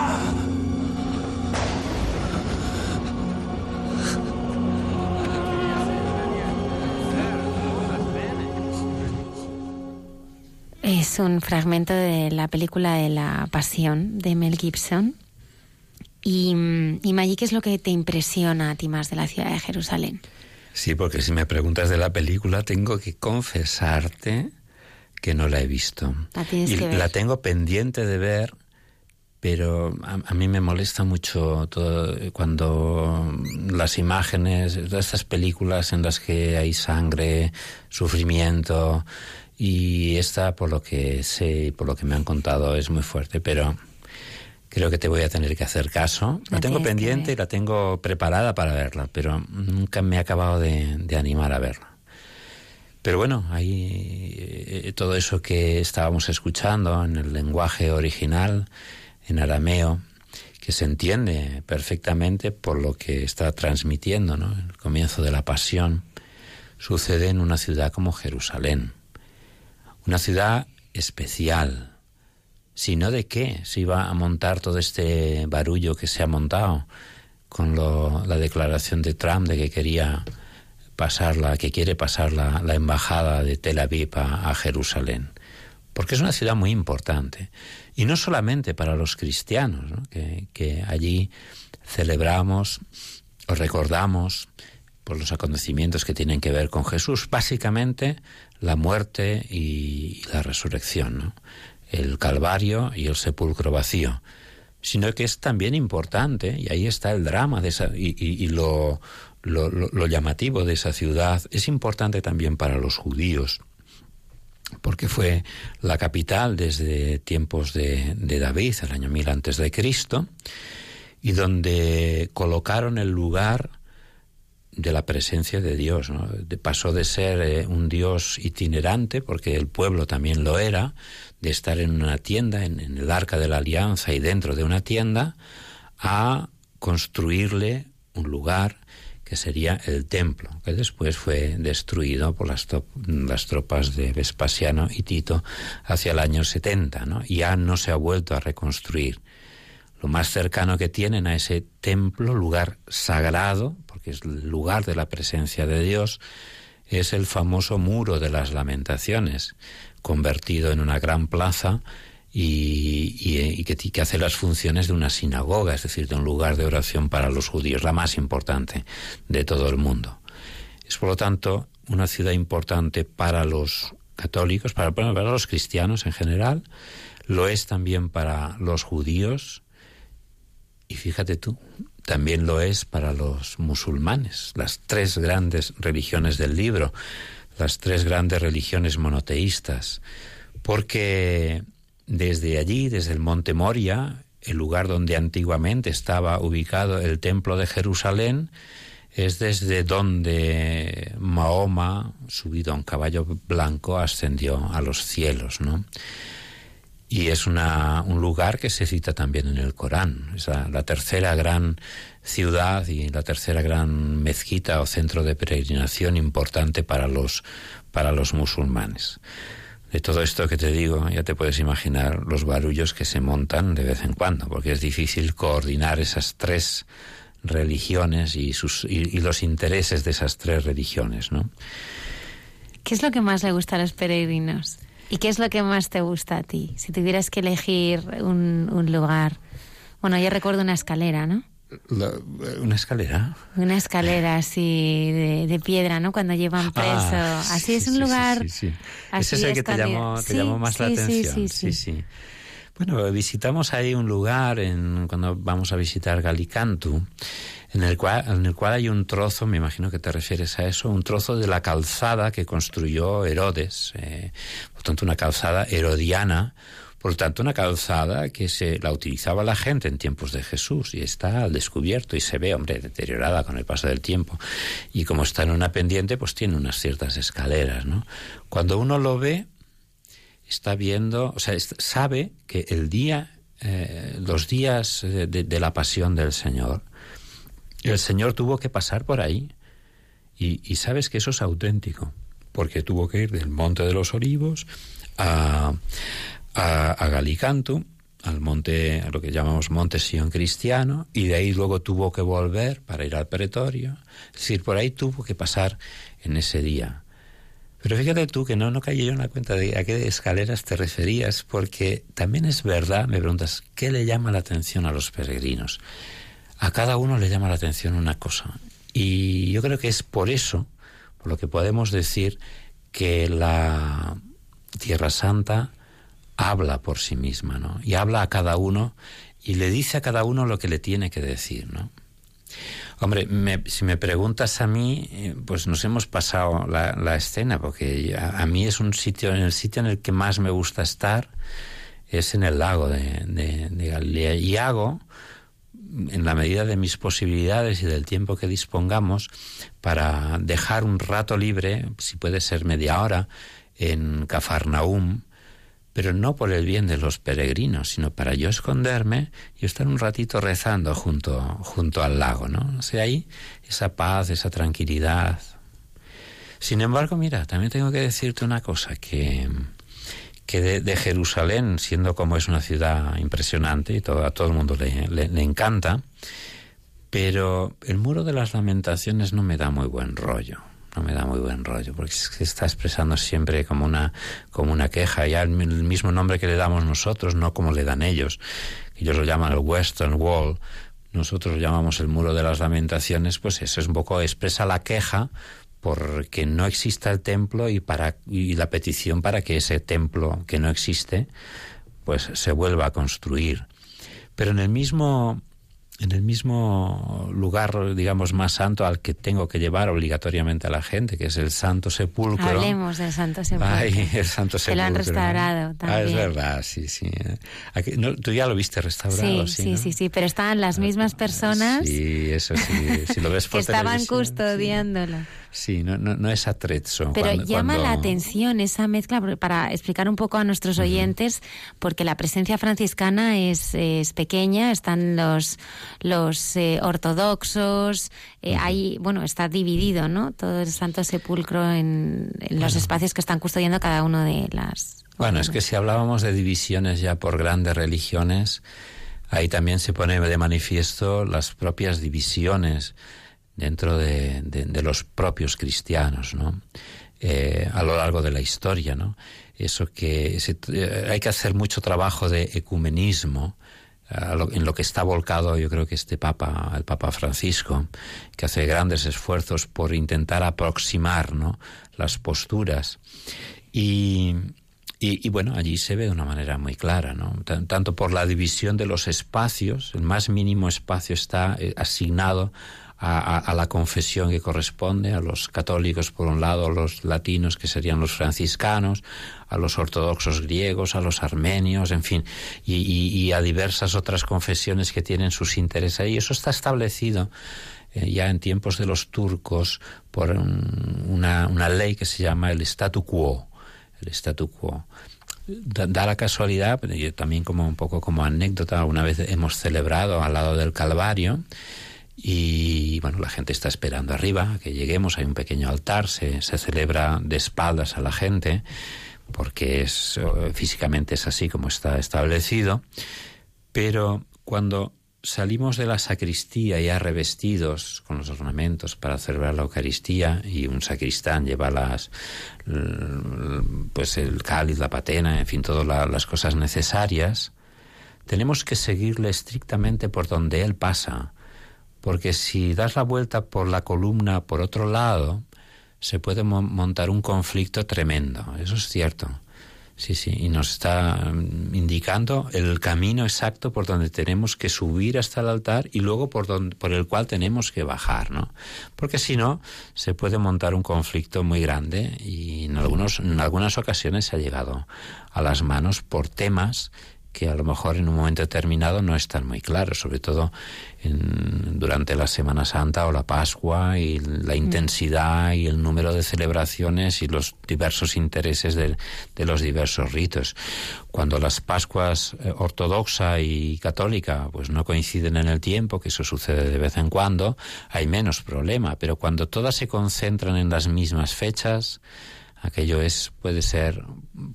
Es un fragmento de la película de la Pasión de Mel Gibson. Y, y Maggie, ¿qué es lo que te impresiona a ti más de la ciudad de Jerusalén? Sí, porque si me preguntas de la película, tengo que confesarte que no la he visto. La y la tengo pendiente de ver, pero a, mí me molesta mucho todo, cuando las imágenes, todas estas películas en las que hay sangre, sufrimiento, y esta, por lo que sé y por lo que me han contado, es muy fuerte, pero creo que te voy a tener que hacer caso. La, tengo pendiente y la tengo preparada para verla, pero nunca me he acabado de, animar a verla. Pero bueno, ahí eh, todo eso que estábamos escuchando en el lenguaje original, en arameo, que se entiende perfectamente por lo que está transmitiendo, ¿no? El comienzo de la pasión sucede en una ciudad como Jerusalén una ciudad especial. Si no, ¿de qué se iba a montar todo este barullo que se ha montado con la declaración de Trump de que quería pasar que quiere pasar la, embajada de Tel Aviv a, Jerusalén? Porque es una ciudad muy importante. Y no solamente para los cristianos, que, que allí celebramos o recordamos por los acontecimientos que tienen que ver con Jesús, básicamente la muerte y, la resurrección, el Calvario y el sepulcro vacío, sino que es también importante, y ahí está el drama de esa, y, lo, llamativo de esa ciudad, es importante también para los judíos, porque fue la capital desde tiempos de, de David, el año mil antes de Cristo, y donde colocaron el lugar de la presencia de Dios. ¿no? pasó de ser eh, un Dios itinerante, porque el pueblo también lo era, de estar en una tienda, en, el arca de la alianza y dentro de una tienda, a construirle un lugar que sería el templo, que después fue destruido por las, las tropas de Vespasiano y Tito hacia el año 70, ¿no? ya no se ha vuelto a reconstruir. Lo más cercano que tienen a ese templo, lugar sagrado, porque es el lugar de la presencia de Dios, es el famoso muro de las lamentaciones, convertido en una gran plaza y, que, hace las funciones de una sinagoga, es decir, de un lugar de oración para los judíos, la más importante de todo el mundo. Es por lo tanto una ciudad importante para los católicos, para los cristianos en general, lo es también para los judíos y fíjate tú, también lo es para los musulmanes, las tres grandes religiones del libro, las tres grandes religiones monoteístas, porque desde allí, desde el monte Moria, el lugar donde antiguamente estaba ubicado el templo de Jerusalén, es desde donde Mahoma, subido a un caballo blanco, ascendió a los cielos, ¿no? Y es una, un lugar que se cita también en el Corán. Es la, tercera gran ciudad y la tercera gran mezquita o centro de peregrinación importante para los, para los musulmanes. De todo esto que te digo, ya te puedes imaginar los barullos que se montan de vez en cuando, porque es difícil coordinar esas tres religiones y, sus, y los intereses de esas tres religiones, ¿no? ¿Qué es lo que más le gusta a los peregrinos? ¿Y qué es lo que más te gusta a ti? Si tuvieras que elegir un, un lugar. Bueno, yo recuerdo una escalera, ¿no? La, ¿Una escalera? Una escalera así de, de, piedra, ¿no? Cuando llevan preso. Ah, sí, así es un sí, lugar. Sí, sí, Ese es el que te llamó, te llamó más la atención. Sí sí, Bueno, visitamos ahí un lugar en, cuando vamos a visitar Galicantu, en el, cual, en el cual hay un trozo, me imagino que te refieres a eso, un trozo de la calzada que construyó Herodes, eh, por tanto una calzada herodiana, por tanto, una calzada que se la utilizaba la gente en tiempos de Jesús y está al descubierto y se ve, hombre, deteriorada con el paso del tiempo. Y como está en una pendiente, pues tiene unas ciertas escaleras, ¿no? Cuando uno lo ve, está viendo, o sea, sabe que el día, eh, los días de, de, la pasión del Señor, el Señor tuvo que pasar por ahí. Y, sabes que eso es auténtico, porque tuvo que ir del Monte de los Olivos a a, a Galicanto, al monte, a lo que llamamos Monte Sion Cristiano, y de ahí luego tuvo que volver para ir al pretorio. Es decir, por ahí tuvo que pasar en ese día. Pero fíjate tú que no, no caí yo en la cuenta de a qué escaleras te referías, porque también es verdad, me preguntas, ¿qué le llama la atención a los peregrinos? A cada uno le llama la atención una cosa. Y yo creo que es por eso, por lo que podemos decir, que la Tierra Santa habla por sí misma, ¿no? Y habla a cada uno y le dice a cada uno lo que le tiene que decir, ¿no? Hombre, me, si me preguntas a mí, pues nos hemos pasado la, la escena, porque a, a, mí es un sitio, en el sitio en el que más me gusta estar, es en el lago de, de, de Galilea. Y hago, en la medida de mis posibilidades y del tiempo que dispongamos, para dejar un rato libre, si puede ser media hora, en Cafarnaum, pero no por el bien de los peregrinos, sino para yo esconderme y estar un ratito rezando junto, junto al lago, ¿no? O sea, ahí esa paz, esa tranquilidad. Sin embargo, mira, también tengo que decirte una cosa, que, que de, Jerusalén, siendo como es una ciudad impresionante y todo, a todo el mundo le, le, encanta, pero el muro de las lamentaciones no me da muy buen rollo no me da muy buen rollo, porque se está expresando siempre como una, como una queja, ya el, el, mismo nombre que le damos nosotros, no como le dan ellos. Ellos lo llaman el Western Wall, nosotros lo llamamos el muro de las lamentaciones, pues eso es un poco, expresa la queja porque no exista el templo y, para, y la petición para que ese templo que no existe, pues se vuelva a construir. Pero en el mismo en el mismo lugar, digamos, más santo al que tengo que llevar obligatoriamente a la gente, que es el Santo Sepulcro. Hablemos del Santo Sepulcro. Ay, el Santo Sepulcro. Que lo han restaurado también. Ah, es verdad, sí, sí. Aquí, no, Tú ya lo viste restaurado, sí. Sí, ¿no? sí, sí, pero estaban las mismas personas. Sí, eso sí. Si lo ves [LAUGHS] por que estaban custodiándolo. Sí. Sí, no, no, no es atrezzo. Pero cuando, llama cuando... la atención esa mezcla, para explicar un poco a nuestros oyentes, uh -huh. porque la presencia franciscana es, es pequeña, están los, los eh, ortodoxos, eh, uh -huh. hay, bueno, está dividido, ¿no? Todo el Santo Sepulcro en, en los espacios que están custodiando cada uno de las... Bueno, es que si hablábamos de divisiones ya por grandes religiones, ahí también se pone de manifiesto las propias divisiones dentro de, de, de, los propios cristianos, ¿no? Eh, a lo largo de la historia, ¿no? Eso que se, eh, hay que hacer mucho trabajo de ecumenismo, en lo que está volcado yo creo que este Papa, el Papa Francisco, que hace grandes esfuerzos por intentar aproximar ¿no? las posturas. Y, y, bueno, allí se ve de una manera muy clara, ¿no? Tanto por la división de los espacios, el más mínimo espacio está eh, asignado a, la confesión que corresponde, a los católicos por un lado, a los latinos que serían los franciscanos, a los ortodoxos griegos, a los armenios, en fin, y, a diversas otras confesiones que tienen sus intereses. Y eso está establecido eh, ya en tiempos de los turcos por una, una ley que se llama el statu quo el statu quo. Da, la casualidad, yo también como un poco como anécdota, una vez hemos celebrado al lado del Calvario y bueno, la gente está esperando arriba, que lleguemos, hay un pequeño altar, se, se celebra de espaldas a la gente, porque es físicamente es así como está establecido, pero cuando salimos de la sacristía ya revestidos con los ornamentos para celebrar la Eucaristía y un sacristán lleva las pues el cáliz, la patena, en fin, todas las cosas necesarias, tenemos que seguirle estrictamente por donde él pasa, porque si das la vuelta por la columna por otro lado, se puede montar un conflicto tremendo, eso es cierto. Sí, sí, y nos está mm, indicando el camino exacto por donde tenemos que subir hasta el altar y luego por, donde, por el cual tenemos que bajar, ¿no? Porque si no, se puede montar un conflicto muy grande y en, algunos, en algunas ocasiones se ha llegado a las manos por temas que a lo mejor en un momento determinado no están muy claros, sobre todo en, durante la Semana Santa o la Pascua y la mm. intensidad y el número de celebraciones y los diversos intereses de, de los diversos ritos. Cuando las Pascuas eh, ortodoxa y católica pues no coinciden en el tiempo, que eso sucede de vez en cuando, hay menos problema, pero cuando todas se concentran en las mismas fechas, aquello es puede ser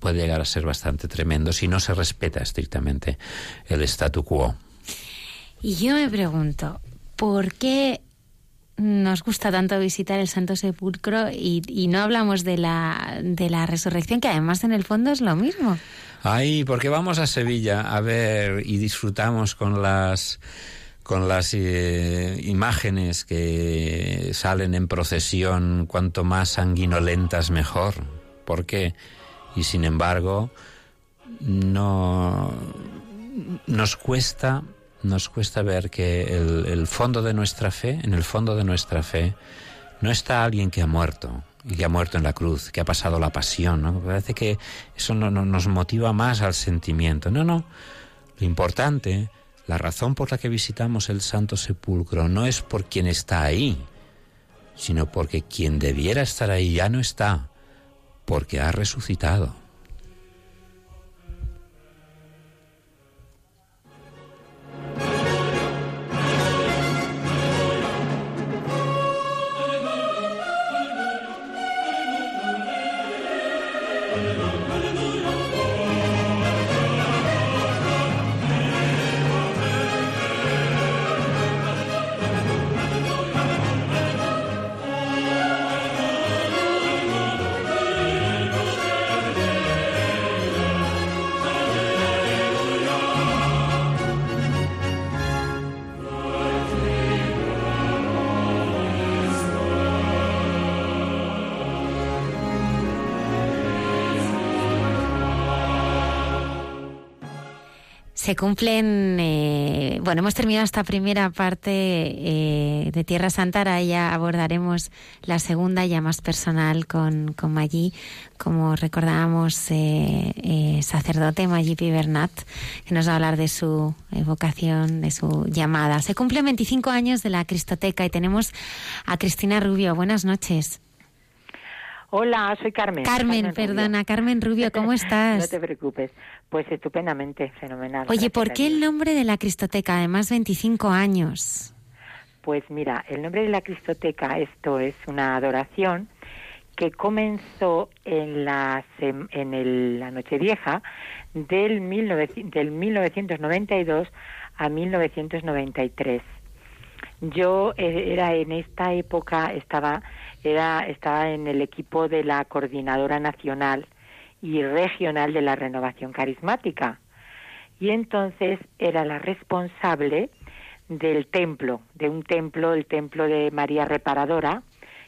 puede llegar a ser bastante tremendo si no se respeta estrictamente el statu quo. Y yo me pregunto, ¿por qué nos gusta tanto visitar el Santo Sepulcro y, no hablamos de la, de la resurrección, que además en el fondo es lo mismo? Ay, porque vamos a Sevilla a ver y disfrutamos con las con las eh, imágenes que salen en procesión, cuanto más sanguinolentas mejor. ¿Por qué? Y sin embargo, no nos cuesta, nos cuesta ver que el, fondo de nuestra fe, en el fondo de nuestra fe, no está alguien que ha muerto y que ha muerto en la cruz, que ha pasado la pasión. Parece que eso no nos motiva más al sentimiento. No, no. Lo importante la razón por la que visitamos el Santo Sepulcro no es por quien está ahí, sino porque quien debiera estar ahí ya no está, porque ha resucitado. Se cumplen, eh, bueno, hemos terminado esta primera parte eh, de Tierra Santa, ahora ya abordaremos la segunda, ya más personal, con, con Maggi, como recordábamos, eh, sacerdote Maggi Pibernat, que nos va a hablar de su vocación, de su llamada. Se cumplen 25 años de la Cristoteca y tenemos a Cristina Rubio. Buenas noches. Hola, soy Carmen. Carmen, perdona, Carmen Rubio, ¿cómo [LAUGHS] estás? no te preocupes. Pues estupendamente, fenomenal. Oye, ¿por qué el nombre de la Cristoteca? Además, 25 años. Pues mira, el nombre de la Cristoteca, esto es una adoración que comenzó en la, en el, la Nochevieja del, del 1992 a 1993. Yo eh, era en esta época, estaba, era, estaba en el equipo de la Coordinadora Nacional y regional de la renovación carismática. Y entonces era la responsable del templo, de un templo, el templo de María Reparadora,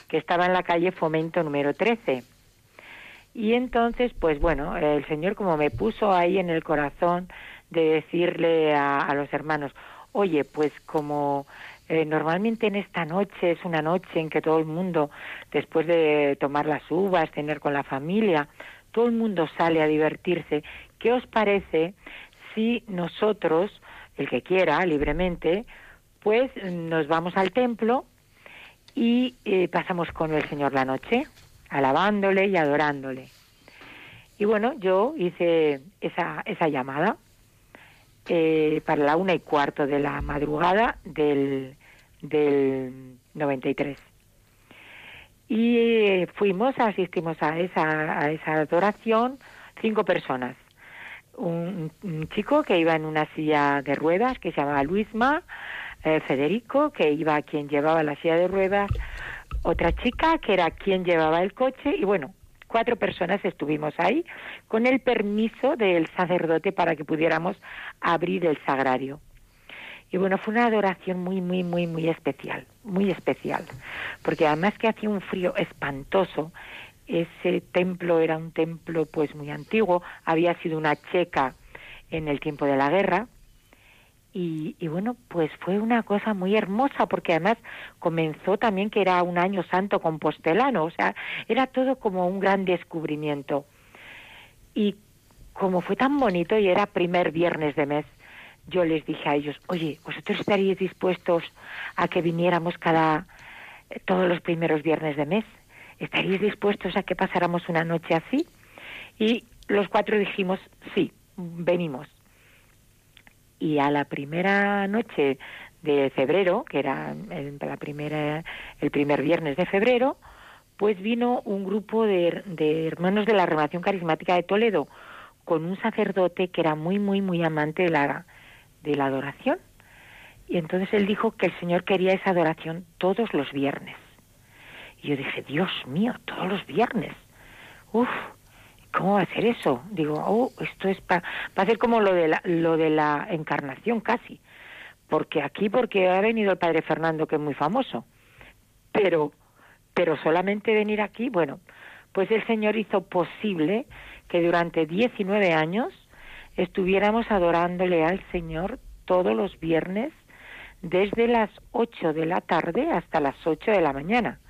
que estaba en la calle Fomento número 13. Y entonces, pues bueno, el Señor como me puso ahí en el corazón de decirle a, los hermanos, oye, pues como eh, normalmente en esta noche es una noche en que todo el mundo, después de tomar las uvas, tener con la familia, todo el mundo sale a divertirse. ¿Qué os parece si nosotros, el que quiera, libremente, pues nos vamos al templo y eh, pasamos con el Señor la noche, alabándole y adorándole? Y bueno, yo hice esa, esa llamada eh, para la una y cuarto de la madrugada del, del 93. Y eh, fuimos, asistimos a esa, a esa adoración, cinco personas. Un, chico que iba en una silla de ruedas, que se llamaba Luisma, eh, Federico, que iba quien llevaba la silla de ruedas, otra chica que era quien llevaba el coche, y bueno, cuatro personas estuvimos ahí con el permiso del sacerdote para que pudiéramos abrir el sagrario. Y bueno, fue una adoración muy, muy, muy, muy especial, muy especial, porque además que hacía un frío espantoso, ese templo era un templo pues muy antiguo, había sido una checa en el tiempo de la guerra, y, y, bueno, pues fue una cosa muy hermosa porque además comenzó también que era un año santo compostelano, o sea, era todo como un gran descubrimiento. Y como fue tan bonito y era primer viernes de mes, yo les dije a ellos, oye, ¿vosotros estaríais dispuestos a que viniéramos cada, todos los primeros viernes de mes? ¿Estaríais dispuestos a que pasáramos una noche así? Y los cuatro dijimos, sí, venimos y a la primera noche de febrero, que era el, la primera, el primer viernes de febrero, pues vino un grupo de, de hermanos de la Renovación Carismática de Toledo con un sacerdote que era muy, muy, muy amante de la, de la adoración. Y entonces él dijo que el Señor quería esa adoración todos los viernes. Y yo dije, Dios mío, todos los viernes. Uf, ¿cómo va a ser eso? Digo, oh, esto es para va a ser como lo de la, lo de la encarnación casi, porque aquí porque ha venido el padre Fernando que es muy famoso, pero pero solamente venir aquí, bueno, pues el Señor hizo posible que durante 19 años estuviéramos adorándole al Señor todos los viernes desde las 8 de la tarde hasta las 8 de la mañana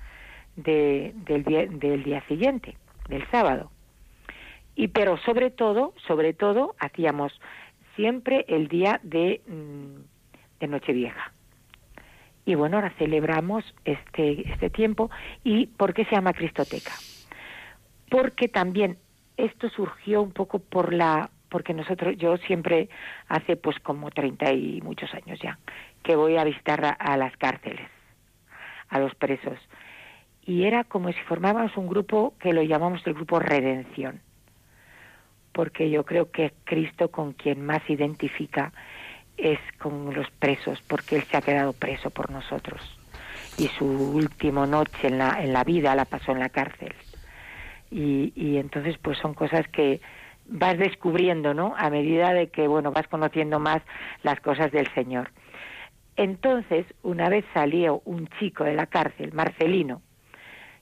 de, del, día, del día siguiente, del sábado. Y pero sobre todo, sobre todo, hacíamos siempre el día de, mm, de Nochevieja. Y bueno, ahora celebramos este, este tiempo. ¿Y por qué se llama Cristoteca? Porque también esto surgió un poco por la porque nosotros yo siempre hace pues como treinta y muchos años ya que voy a visitar a, a, las cárceles a los presos y era como si formábamos un grupo que lo llamamos el grupo Redención porque yo creo que Cristo con quien más identifica es con los presos, porque Él se ha quedado preso por nosotros. Y su última noche en la, en la vida la pasó en la cárcel. Y, y entonces pues son cosas que vas descubriendo, ¿no? A medida de que, bueno, vas conociendo más las cosas del Señor. Entonces, una vez salió un chico de la cárcel, Marcelino,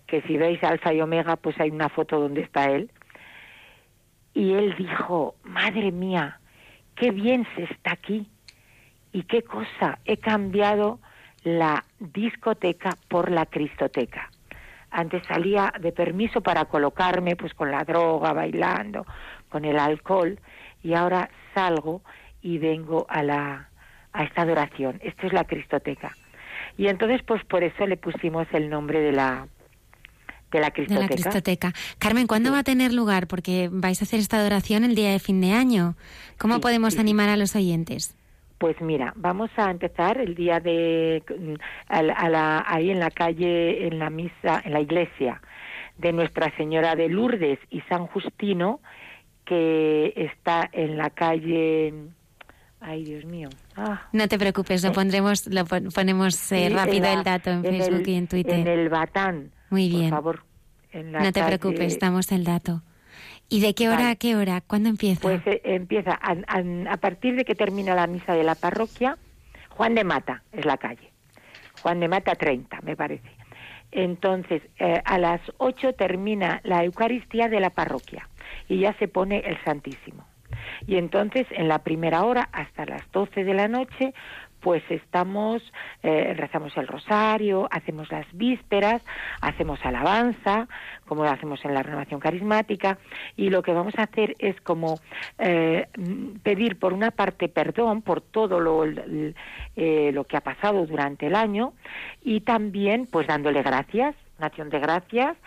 que si veis Alfa y Omega, pues hay una foto donde está él, y él dijo, madre mía, qué bien se está aquí y qué cosa, he cambiado la discoteca por la cristoteca. Antes salía de permiso para colocarme pues con la droga, bailando, con el alcohol y ahora salgo y vengo a la a esta adoración. Esto es la cristoteca. Y entonces pues por eso le pusimos el nombre de la de la Cristoteca. Carmen, ¿cuándo va a tener lugar? Porque vais a hacer esta adoración el día de fin de año. ¿Cómo podemos animar a los oyentes? Pues mira, vamos a empezar el día de ahí en la calle, en la misa, en la iglesia de Nuestra Señora de Lourdes y San Justino, que está en la calle. Ay, Dios mío. Ah. No te preocupes, lo pondremos, lo ponemos eh, rápido el dato en, Facebook y en Twitter. En el Batán. Muy bien. Por favor, no te preocupes, damos el dato. ¿Y de qué hora a qué hora? ¿Cuándo empieza? Pues eh, empieza a, a, partir de que termina la misa de la parroquia. Juan de Mata es la calle. Juan de Mata 30, me parece. Entonces, eh, a las 8 termina la Eucaristía de la parroquia y ya se pone el Santísimo. Y entonces, en la primera hora, hasta las 12 de la noche, pues estamos, eh, rezamos el rosario, hacemos las vísperas, hacemos alabanza, como lo hacemos en la renovación carismática, y lo que vamos a hacer es como eh, pedir por una parte perdón por todo lo, eh, lo que ha pasado durante el año, y también pues dándole gracias, una acción de gracias,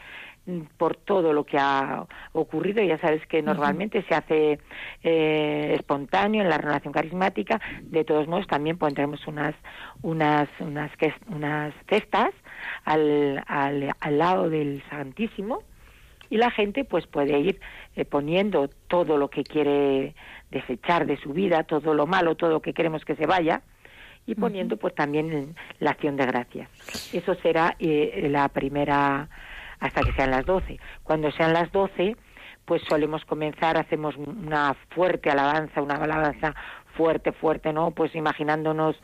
por todo lo que ha ocurrido. Ya sabes que normalmente se hace eh, espontáneo en la relación carismática. De todos modos, también pondremos unas unas unas unas cestas al, al, al lado del Santísimo y la gente pues puede ir eh, poniendo todo lo que quiere desechar de su vida, todo lo malo, todo lo que queremos que se vaya y poniendo pues también la acción de gracias. Eso será eh, la primera hasta que sean las 12. Cuando sean las 12, pues solemos comenzar, hacemos una fuerte alabanza, una alabanza fuerte, fuerte, ¿no? Pues imaginándonos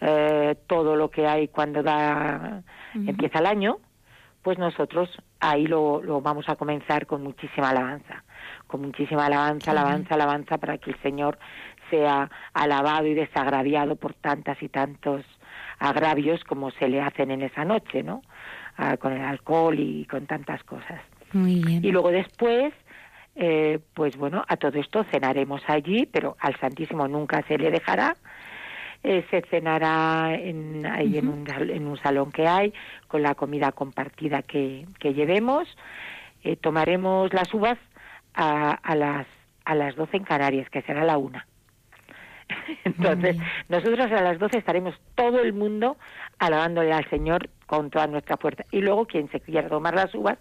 eh, todo lo que hay cuando da, empieza el año, pues nosotros ahí lo, lo, vamos a comenzar con muchísima alabanza, con muchísima alabanza, alabanza, alabanza, para que el Señor sea alabado y desagraviado por tantas y tantos agravios como se le hacen en esa noche, ¿no? Con el alcohol y con tantas cosas. Y luego después, eh, pues bueno, a todo esto cenaremos allí, pero al Santísimo nunca se le dejará. Eh, se cenará en, ahí en, un, en, un, salón que hay, con la comida compartida que, que llevemos. Eh, tomaremos las uvas a, a, las, a las 12 en Canarias, que será la una. [LAUGHS] Entonces, nosotros a las 12 estaremos todo el mundo alabándole al Señor con toda nuestra fuerza. Y luego, quien se quiera tomar las uvas,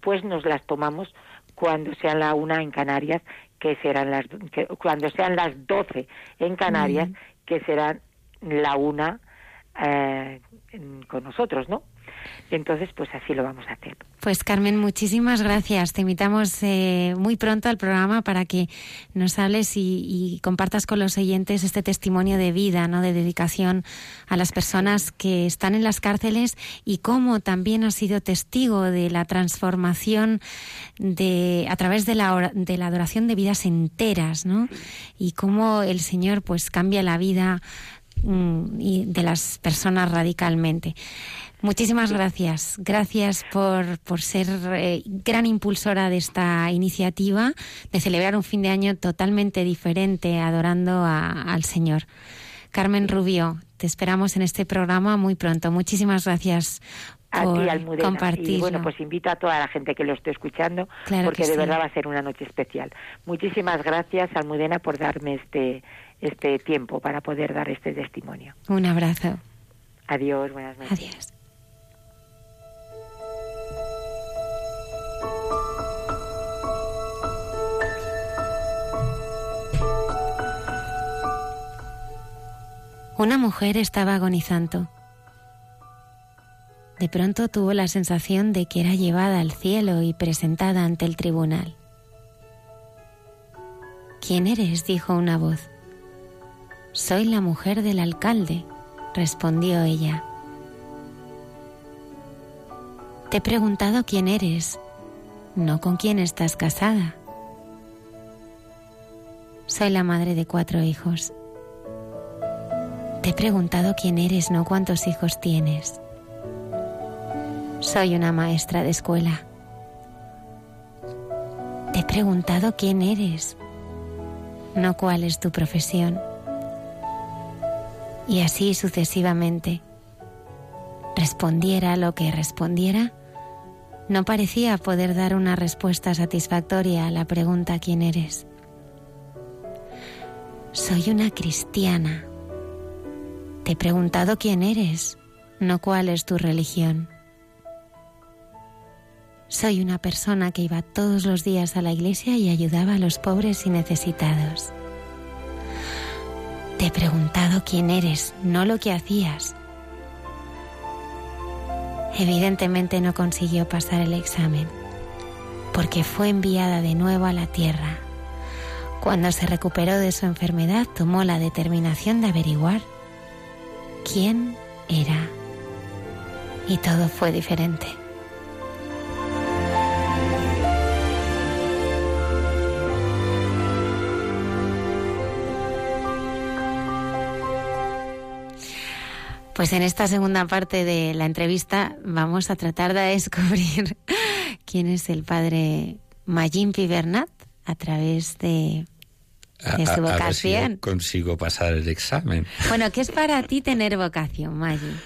pues nos las tomamos cuando sean la una en Canarias, que serán las, cuando sean las 12 en Canarias, que serán la una eh, con nosotros, ¿no? Entonces, pues así lo vamos a hacer. Pues Carmen, muchísimas gracias. Te invitamos eh, muy pronto al programa para que nos hables y, compartas con los oyentes este testimonio de vida, ¿no? de dedicación a las personas que están en las cárceles y cómo también has sido testigo de la transformación de a través de la, de la adoración de vidas enteras, ¿no? Y cómo el Señor pues cambia la vida mm, de las personas radicalmente. Muchísimas gracias. Gracias por, por ser eh, gran impulsora de esta iniciativa de celebrar un fin de año totalmente diferente, adorando al Señor. Carmen Rubio, te esperamos en este programa muy pronto. Muchísimas gracias por compartir. Y bueno, pues invito a toda la gente que lo esté escuchando, porque de verdad va a ser una noche especial. Muchísimas gracias, Almudena, por darme este, este tiempo para poder dar este testimonio. Un abrazo. Adiós, buenas noches. Adiós. Una mujer estaba agonizando. De pronto tuvo la sensación de que era llevada al cielo y presentada ante el tribunal. ¿Quién eres? dijo una voz. Soy la mujer del alcalde, respondió ella. Te he preguntado quién eres, no con quién estás casada. Soy la madre de cuatro hijos. Te he preguntado quién eres, no cuántos hijos tienes. Soy una maestra de escuela. Te he preguntado quién eres, no cuál es tu profesión. Y así sucesivamente. Respondiera lo que respondiera, no parecía poder dar una respuesta satisfactoria a la pregunta quién eres. Soy una cristiana, te he preguntado quién eres, no cuál es tu religión. Soy una persona que iba todos los días a la iglesia y ayudaba a los pobres y necesitados. Te he preguntado quién eres, no lo que hacías. Evidentemente no consiguió pasar el examen, porque fue enviada de nuevo a la tierra. Cuando se recuperó de su enfermedad, tomó la determinación de averiguar quién era. y todo fue diferente. Pues en esta segunda parte de la entrevista vamos a tratar de descubrir [LAUGHS] quién es el padre Magín Pibernat a través de, su vocación. consigo pasar el examen. Bueno, ¿qué es para ti tener vocación, Magín?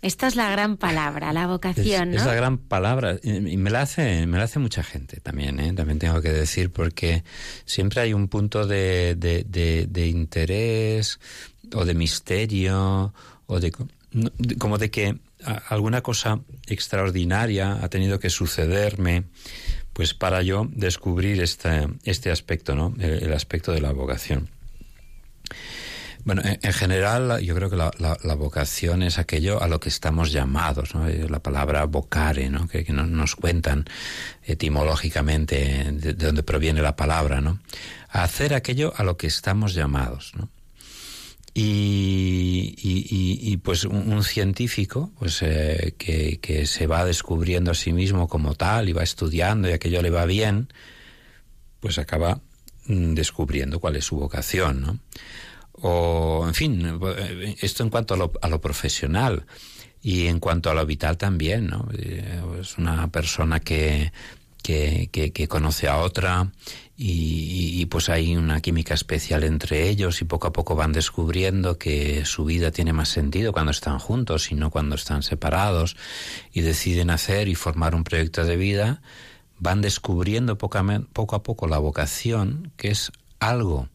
Esta es la gran palabra, la vocación, es, ¿no? Es la gran palabra y me la hace, me la hace mucha gente también, ¿eh? también tengo que decir, porque siempre hay un punto de, de interés o de misterio o de, como de que alguna cosa extraordinaria ha tenido que sucederme pues para yo descubrir este, este aspecto, ¿no? El, aspecto de la vocación. Bueno, en, general yo creo que la, vocación es aquello a lo que estamos llamados, ¿no? La palabra vocare, ¿no? Que, nos cuentan etimológicamente de, de, dónde proviene la palabra, ¿no? Hacer aquello a lo que estamos llamados, ¿no? Y, y, pues un, científico pues eh, que, se va descubriendo a sí mismo como tal y va estudiando y aquello le va bien, pues acaba mm, descubriendo cuál es su vocación, ¿no? O, en fin, esto en cuanto a lo, a lo profesional y en cuanto a lo vital también, ¿no? Eh, es una persona que, que conoce a otra y, pues hay una química especial entre ellos y poco a poco van descubriendo que su vida tiene más sentido cuando están juntos y no cuando están separados y deciden hacer y formar un proyecto de vida, van descubriendo poco a, poco la vocación, que es algo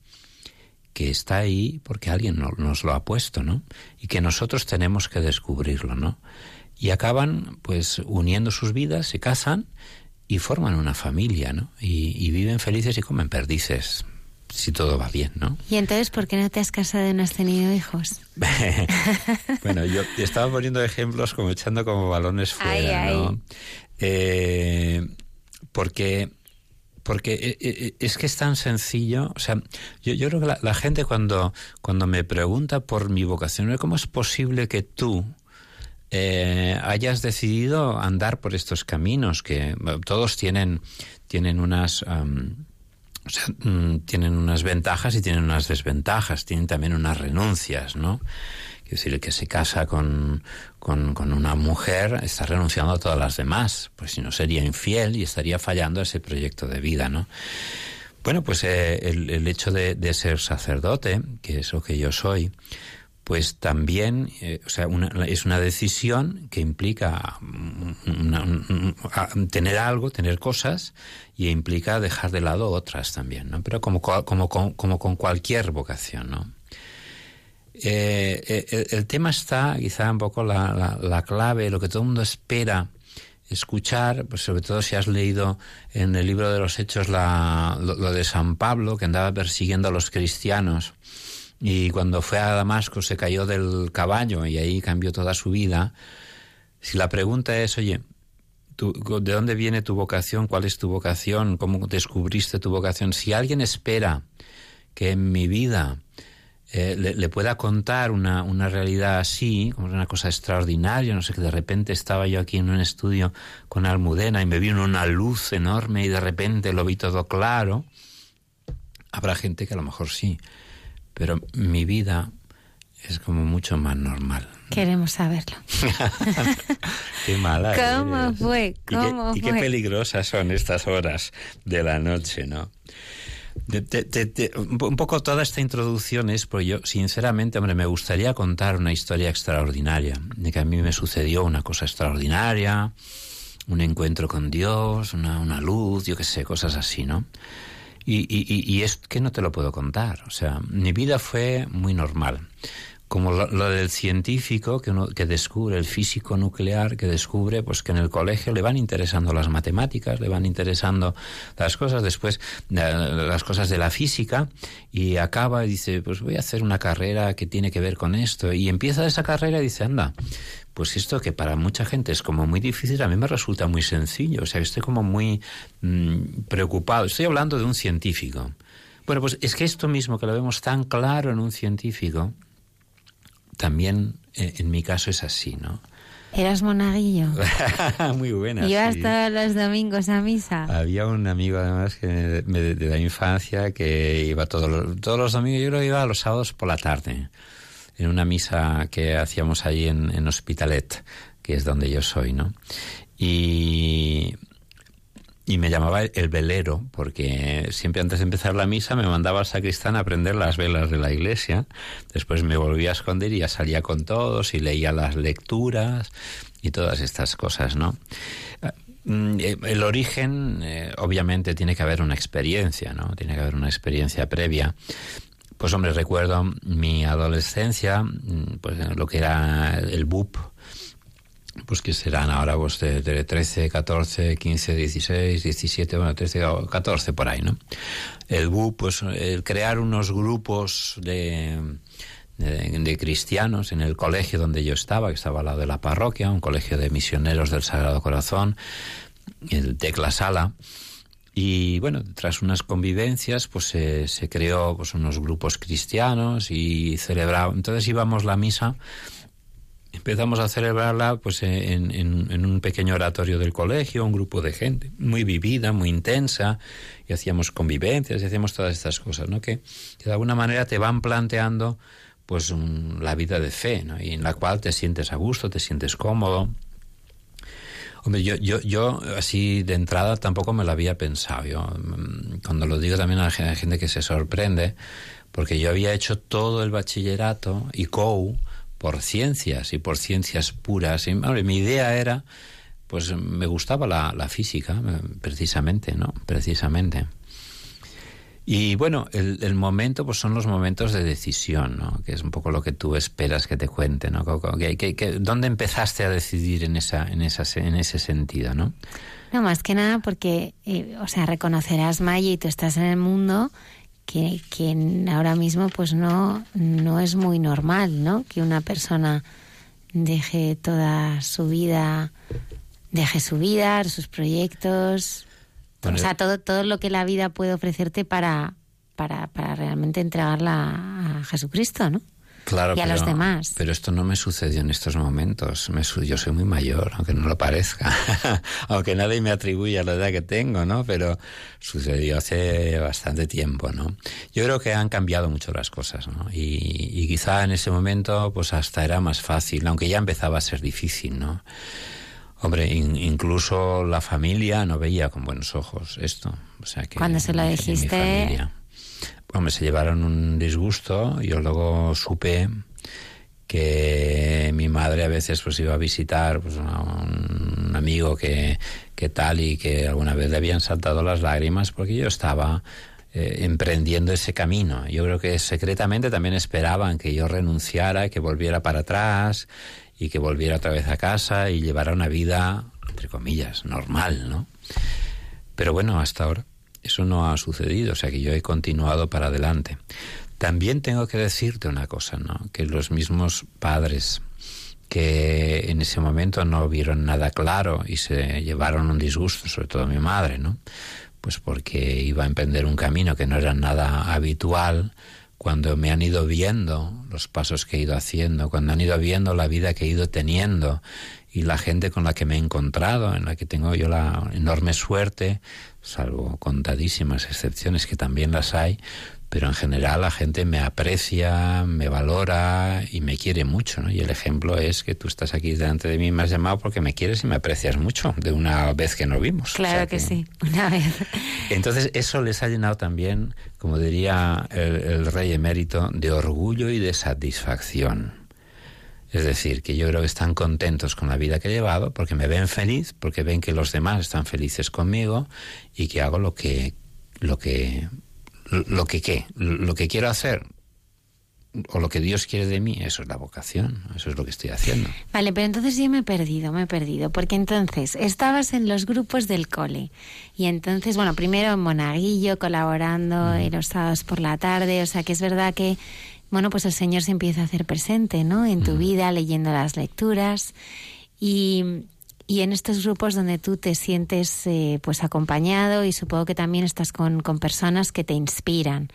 que está ahí porque alguien nos lo ha puesto, ¿no? Y que nosotros tenemos que descubrirlo, ¿no? Y acaban pues uniendo sus vidas, se casan y forman una familia, ¿no? Y, viven felices y comen perdices, si todo va bien, ¿no? ¿Y entonces por qué no te has casado y no has tenido hijos? [LAUGHS] bueno, yo estaba poniendo ejemplos como echando como balones fuera, ¿no? Eh, porque porque eh, eh, es que es tan sencillo, o sea, yo, yo creo que la, la, gente cuando, cuando me pregunta por mi vocación, ¿cómo es posible que tú, eh, hayas decidido andar por estos caminos que todos tienen tienen unas mm, tienen unas ventajas y tienen unas desventajas, tienen también unas renuncias, ¿no? Es decir, el que se casa con, con, una mujer está renunciando a todas las demás, pues si no sería infiel y estaría fallando ese proyecto de vida, ¿no? Bueno, pues eh, el, hecho de, ser sacerdote, que es lo que yo soy, pues también eh, o sea, es una decisión que implica tener algo, tener cosas, y implica dejar de lado otras también, ¿no? Pero como, como, como, con cualquier vocación, ¿no? Eh, eh, el, tema está, quizá un poco la, la, clave, lo que todo el mundo espera escuchar, pues sobre todo si has leído en el libro de los Hechos la, lo de San Pablo, que andaba persiguiendo a los cristianos, y cuando fue a Damasco se cayó del caballo y ahí cambió toda su vida. Si la pregunta es, oye, ¿de dónde viene tu vocación? ¿Cuál es tu vocación? ¿Cómo descubriste tu vocación? Si alguien espera que en mi vida eh, le, pueda contar una, una realidad así, como una cosa extraordinaria, no sé, que de repente estaba yo aquí en un estudio con Almudena y me vino una luz enorme y de repente lo vi todo claro, habrá gente que a lo mejor sí pero mi vida es como mucho más normal. Queremos saberlo. [LAUGHS] qué mala. ¿Cómo fue? ¿Cómo y qué, peligrosas son estas horas de la noche, ¿no? un poco toda esta introducción es porque yo, sinceramente, hombre, me gustaría contar una historia extraordinaria, de que a mí me sucedió una cosa extraordinaria, un encuentro con Dios, una, una luz, yo qué sé, cosas así, ¿no? Y, y, y, es que no te lo puedo contar. O sea, mi vida fue muy normal. Como lo, del científico que, uno, que descubre, el físico nuclear que descubre pues que en el colegio le van interesando las matemáticas, le van interesando las cosas, después eh, las cosas de la física y acaba y dice, pues voy a hacer una carrera que tiene que ver con esto. Y empieza esa carrera y dice, anda, pues esto que para mucha gente es como muy difícil, a mí me resulta muy sencillo. O sea, estoy como muy mm, preocupado. Estoy hablando de un científico. Bueno, pues es que esto mismo que lo vemos tan claro en un científico, también eh, en mi caso es así, ¿no? ¿Eras monaguillo? [LAUGHS] Muy buena. ¿Ibas todos los domingos a misa? Había un amigo además que de, la infancia que iba todos los, todos los domingos, yo creo que iba los sábados por la tarde, en una misa que hacíamos allí en, en Hospitalet, que es donde yo soy, ¿no? Y y me llamaba el velero, porque siempre antes de empezar la misa me mandaba al sacristán a aprender las velas de la iglesia. Después me volvía a esconder y ya salía con todos y leía las lecturas y todas estas cosas, ¿no? Eh, el origen, eh, obviamente, tiene que haber una experiencia, ¿no? Tiene que haber una experiencia previa. Pues hombre, recuerdo mi adolescencia, mm, pues lo que era el BUP, pues que serán ahora pues de, 13, 14, 15, 16, 17, bueno, 13 o 14 por ahí, ¿no? El BU, pues el crear unos grupos de, de, cristianos en el colegio donde yo estaba, que estaba al lado de la parroquia, un colegio de misioneros del Sagrado Corazón, el Tecla Sala, y bueno, tras unas convivencias, pues se, creó pues unos grupos cristianos y celebraba, entonces íbamos la misa empezamos a celebrarla pues en, un pequeño oratorio del colegio, un grupo de gente muy vivida, muy intensa, y hacíamos convivencias y hacíamos todas estas cosas, ¿no? Que, de alguna manera te van planteando pues la vida de fe, ¿no? Y en la cual te sientes a gusto, te sientes cómodo. Hombre, yo, yo, yo así de entrada tampoco me lo había pensado. Yo, mm, cuando lo digo también a la gente que se sorprende, porque yo había hecho todo el bachillerato y COU, por ciencias y por ciencias puras. Y, mi idea era, pues me gustaba la, la, física, precisamente, ¿no? Precisamente. Y bueno, el, el, momento, pues son los momentos de decisión, ¿no? Que es un poco lo que tú esperas que te cuente, ¿no? Que, ¿Dónde empezaste a decidir en, esa, en, esa, en ese sentido, no? No, más que nada porque, eh, o sea, reconocerás, Maya, y tú estás en el mundo que, que ahora mismo pues no, no es muy normal, ¿no? Que una persona deje toda su vida, deje su vida, sus proyectos, o sea, todo, todo lo que la vida puede ofrecerte para, para, para realmente entregarla a Jesucristo, ¿no? Claro, y a pero, los demás. Pero esto no me sucedió en estos momentos. Me, yo soy muy mayor, aunque no lo parezca. [LAUGHS] aunque nadie me atribuya la edad que tengo, ¿no? Pero sucedió hace bastante tiempo, ¿no? Yo creo que han cambiado mucho las cosas, ¿no? Y, y quizá en ese momento, pues hasta era más fácil, aunque ya empezaba a ser difícil, ¿no? Hombre, incluso la familia no veía con buenos ojos esto. O sea que, Cuando se lo dijiste, Hombre, se llevaron un disgusto. Yo luego supe que mi madre a veces pues iba a visitar pues, a un amigo que, que tal y que alguna vez le habían saltado las lágrimas porque yo estaba eh, emprendiendo ese camino. Yo creo que secretamente también esperaban que yo renunciara, que volviera para atrás y que volviera otra vez a casa y llevara una vida, entre comillas, normal, ¿no? Pero bueno, hasta ahora eso no ha sucedido, o sea que yo he continuado para adelante. También tengo que decirte una cosa, ¿no? Que los mismos padres que en ese momento no vieron nada claro y se llevaron un disgusto, sobre todo mi madre, ¿no? Pues porque iba a emprender un camino que no era nada habitual, cuando me han ido viendo los pasos que he ido haciendo, cuando han ido viendo la vida que he ido teniendo y la gente con la que me he encontrado, en la que tengo yo la enorme suerte salvo contadísimas excepciones que también las hay, pero en general la gente me aprecia, me valora y me quiere mucho, ¿no? Y el ejemplo es que tú estás aquí delante de mí y me has llamado porque me quieres y me aprecias mucho, de una vez que nos vimos. Claro que, sí, una vez. Entonces eso les ha llenado también, como diría el, el rey emérito, de orgullo y de satisfacción. Es decir, que yo creo que están contentos con la vida que he llevado porque me ven feliz, porque ven que los demás están felices conmigo y que hago lo que lo que lo que qué, lo que quiero hacer o lo que Dios quiere de mí, eso es la vocación, eso es lo que estoy haciendo. Vale, pero entonces yo me he perdido, me he perdido, porque entonces estabas en los grupos del cole y entonces, bueno, primero en Monaguillo colaborando en los sábados por la tarde, o sea que es verdad que bueno, pues el Señor se empieza a hacer presente, ¿no? En tu vida, leyendo las lecturas y, y, en estos grupos donde tú te sientes eh, pues acompañado y supongo que también estás con, con personas que te inspiran.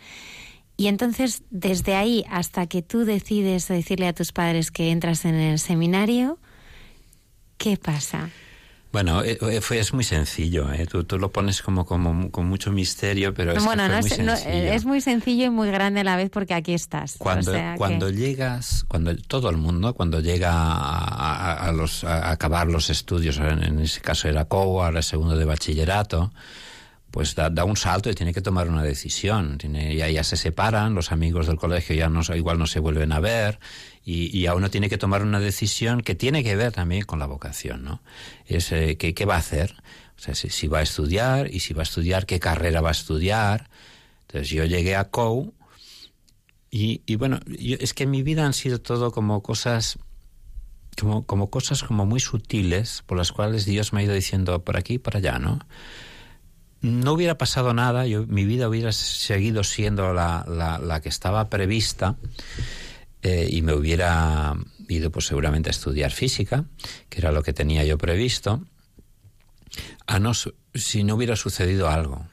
Y entonces, desde ahí hasta que tú decides decirle a tus padres que entras en el seminario, ¿Qué pasa? Bueno, eh, eh, fue, es muy sencillo, ¿eh? tú, tú, lo pones como, como con mucho misterio, pero es, bueno, muy es, sencillo. es muy sencillo y muy grande a la vez porque aquí estás. Cuando, o sea cuando que... llegas, cuando todo el mundo, cuando llega a, a, a los, a acabar los estudios, en, en, ese caso era COU, ahora segundo de bachillerato, pues da, da, un salto y tiene que tomar una decisión. Ya, ya, se separan, los amigos del colegio ya no, igual no se vuelven a ver y, y a uno tiene que tomar una decisión que tiene que ver también con la vocación, ¿no? Es eh, ¿qué, qué, va a hacer, o sea, si, si, va a estudiar y si va a estudiar, qué carrera va a estudiar. Entonces yo llegué a COU y, y bueno, yo, es que en mi vida han sido todo como cosas como, como cosas como muy sutiles por las cuales Dios me ha ido diciendo por aquí y por allá, ¿no? No hubiera pasado nada, yo, mi vida hubiera seguido siendo la, la, la que estaba prevista eh, y me hubiera ido pues seguramente a estudiar física, que era lo que tenía yo previsto, a no, si no hubiera sucedido algo.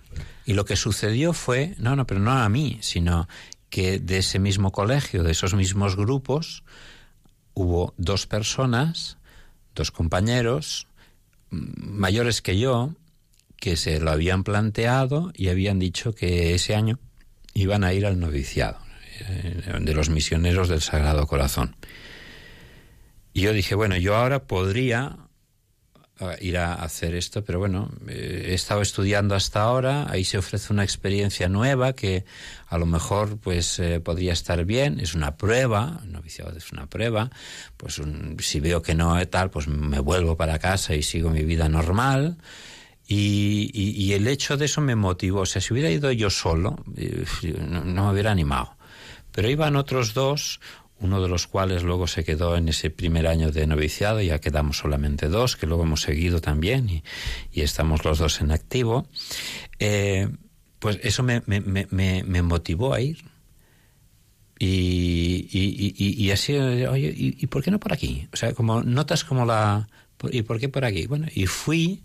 Y lo que sucedió fue, no, no, pero no a mí, sino que de ese mismo colegio, de esos mismos grupos, hubo dos personas, dos compañeros, mayores que yo, que se lo habían planteado y habían dicho que ese año iban a ir al noviciado eh, de los misioneros del Sagrado Corazón. Y yo dije, bueno, yo ahora podría ir a hacer esto, pero bueno, eh, he estado estudiando hasta ahora, ahí se ofrece una experiencia nueva que a lo mejor pues eh, podría estar bien, es una prueba, noviciado es una prueba, pues un, si veo que no es tal, pues me vuelvo para casa y sigo mi vida normal. Y, el hecho de eso me motivó. O sea, si hubiera ido yo solo, no, no, me hubiera animado. Pero iban otros dos, uno de los cuales luego se quedó en ese primer año de noviciado, ya quedamos solamente dos, que luego hemos seguido también y, y estamos los dos en activo. Eh, pues eso me, me, me, me, motivó a ir. Y, y así, oye, ¿y por qué no por aquí? O sea, como notas como la... ¿Y por qué por aquí? Bueno, y fui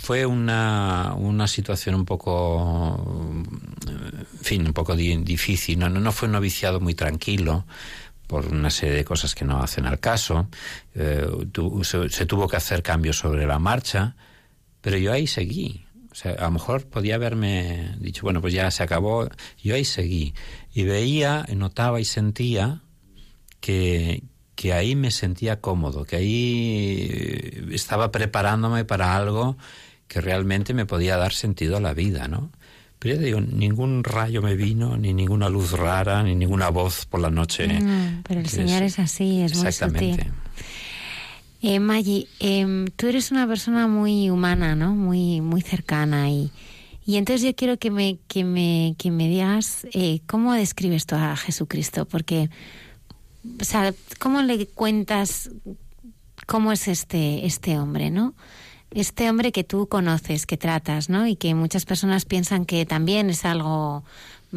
fue una, una situación un poco, fin, un poco di difícil. No, no fue un noviciado muy tranquilo por una serie de cosas que no hacen al caso. Eh, se, tuvo que hacer cambios sobre la marcha, pero yo ahí seguí. A lo mejor podía haberme dicho, bueno, pues ya se acabó. Yo ahí seguí. Y veía, notaba y sentía que, que ahí me sentía cómodo, que ahí estaba preparándome para algo que realmente me podía dar sentido a la vida, ¿no? Pero ya digo, ningún rayo me vino, ni ninguna luz rara, ni ninguna voz por la noche. No, pero el es, Señor es así, es muy sutil. Eh, Maggi, eh, tú eres una persona muy humana, ¿no? Muy, muy cercana y, y entonces yo quiero que me, que me, que me digas eh, cómo describes tú a Jesucristo, porque ¿cómo le cuentas cómo es este, este hombre, no? Este hombre que tú conoces, que tratas, ¿no? Y que muchas personas piensan que también es algo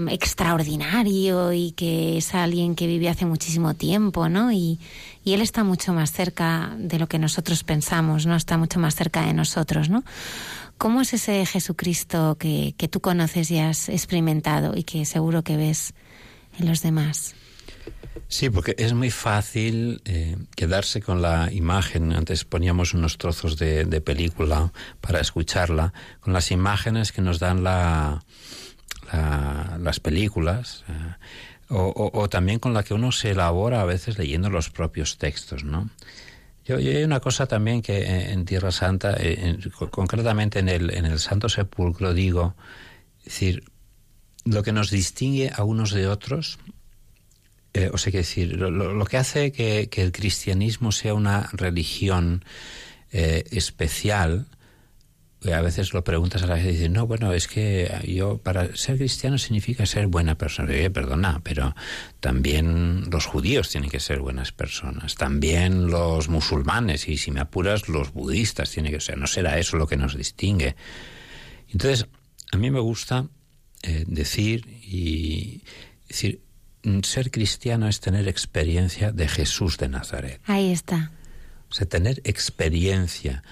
extraordinario y que es alguien que vive hace muchísimo tiempo, ¿no? Y, y él está mucho más cerca de lo que nosotros pensamos, ¿no? Está mucho más cerca de nosotros, ¿no? ¿Cómo es ese Jesucristo que, que tú conoces y has experimentado y que seguro que ves en los demás? Sí, porque es muy fácil eh, quedarse con la imagen. Antes poníamos unos trozos de, de, película para escucharla, con las imágenes que nos dan la, la, las películas, eh, o, también con la que uno se elabora a veces leyendo los propios textos, ¿no? Yo, hay una cosa también que en, en Tierra Santa, eh, en, concretamente en el, en el Santo Sepulcro, digo, es decir, lo que nos distingue a unos de otros eh, o sea, que decir, lo, que hace que, el cristianismo sea una religión eh, especial, a veces lo preguntas a la gente y dicen, no, bueno, es que yo, para ser cristiano significa ser buena persona. Oye, perdona, pero también los judíos tienen que ser buenas personas, también los musulmanes, y si me apuras, los budistas tienen que ser, no será eso lo que nos distingue. Entonces, a mí me gusta eh, decir y decir, ser cristiano es tener experiencia de Jesús de Nazaret. Ahí está. O sea, tener experiencia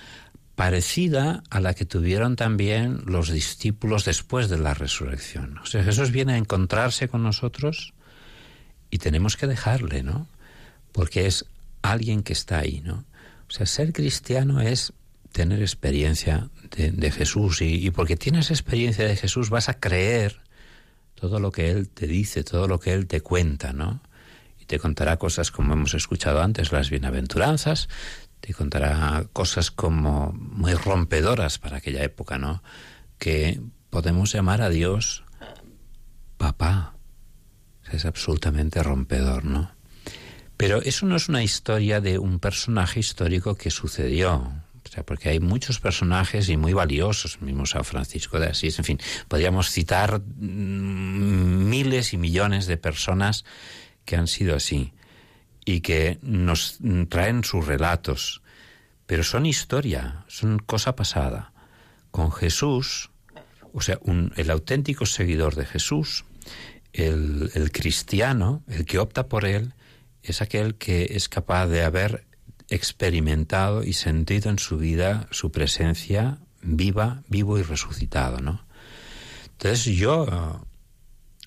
parecida a la que tuvieron también los discípulos después de la resurrección. O sea, Jesús viene a encontrarse con nosotros y tenemos que dejarle, ¿no? Porque es alguien que está ahí, ¿no? O sea, ser cristiano es tener experiencia de, Jesús y, y, porque tienes experiencia de Jesús vas a creer todo lo que Él te dice, todo lo que Él te cuenta, ¿no? Y te contará cosas como hemos escuchado antes, las bienaventuranzas, te contará cosas como muy rompedoras para aquella época, ¿no? Que podemos llamar a Dios papá. Es absolutamente rompedor, ¿no? Pero eso no es una historia de un personaje histórico que sucedió. O sea, porque hay muchos personajes y muy valiosos, mismo San Francisco de Asís, en fin, podríamos citar mm, miles y millones de personas que han sido así y que nos traen sus relatos, pero son historia, son cosa pasada. Con Jesús, o sea, el auténtico seguidor de Jesús, el, el cristiano, el que opta por él, es aquel que es capaz de haber experimentado y sentido en su vida su presencia viva, vivo y resucitado, ¿no? Entonces yo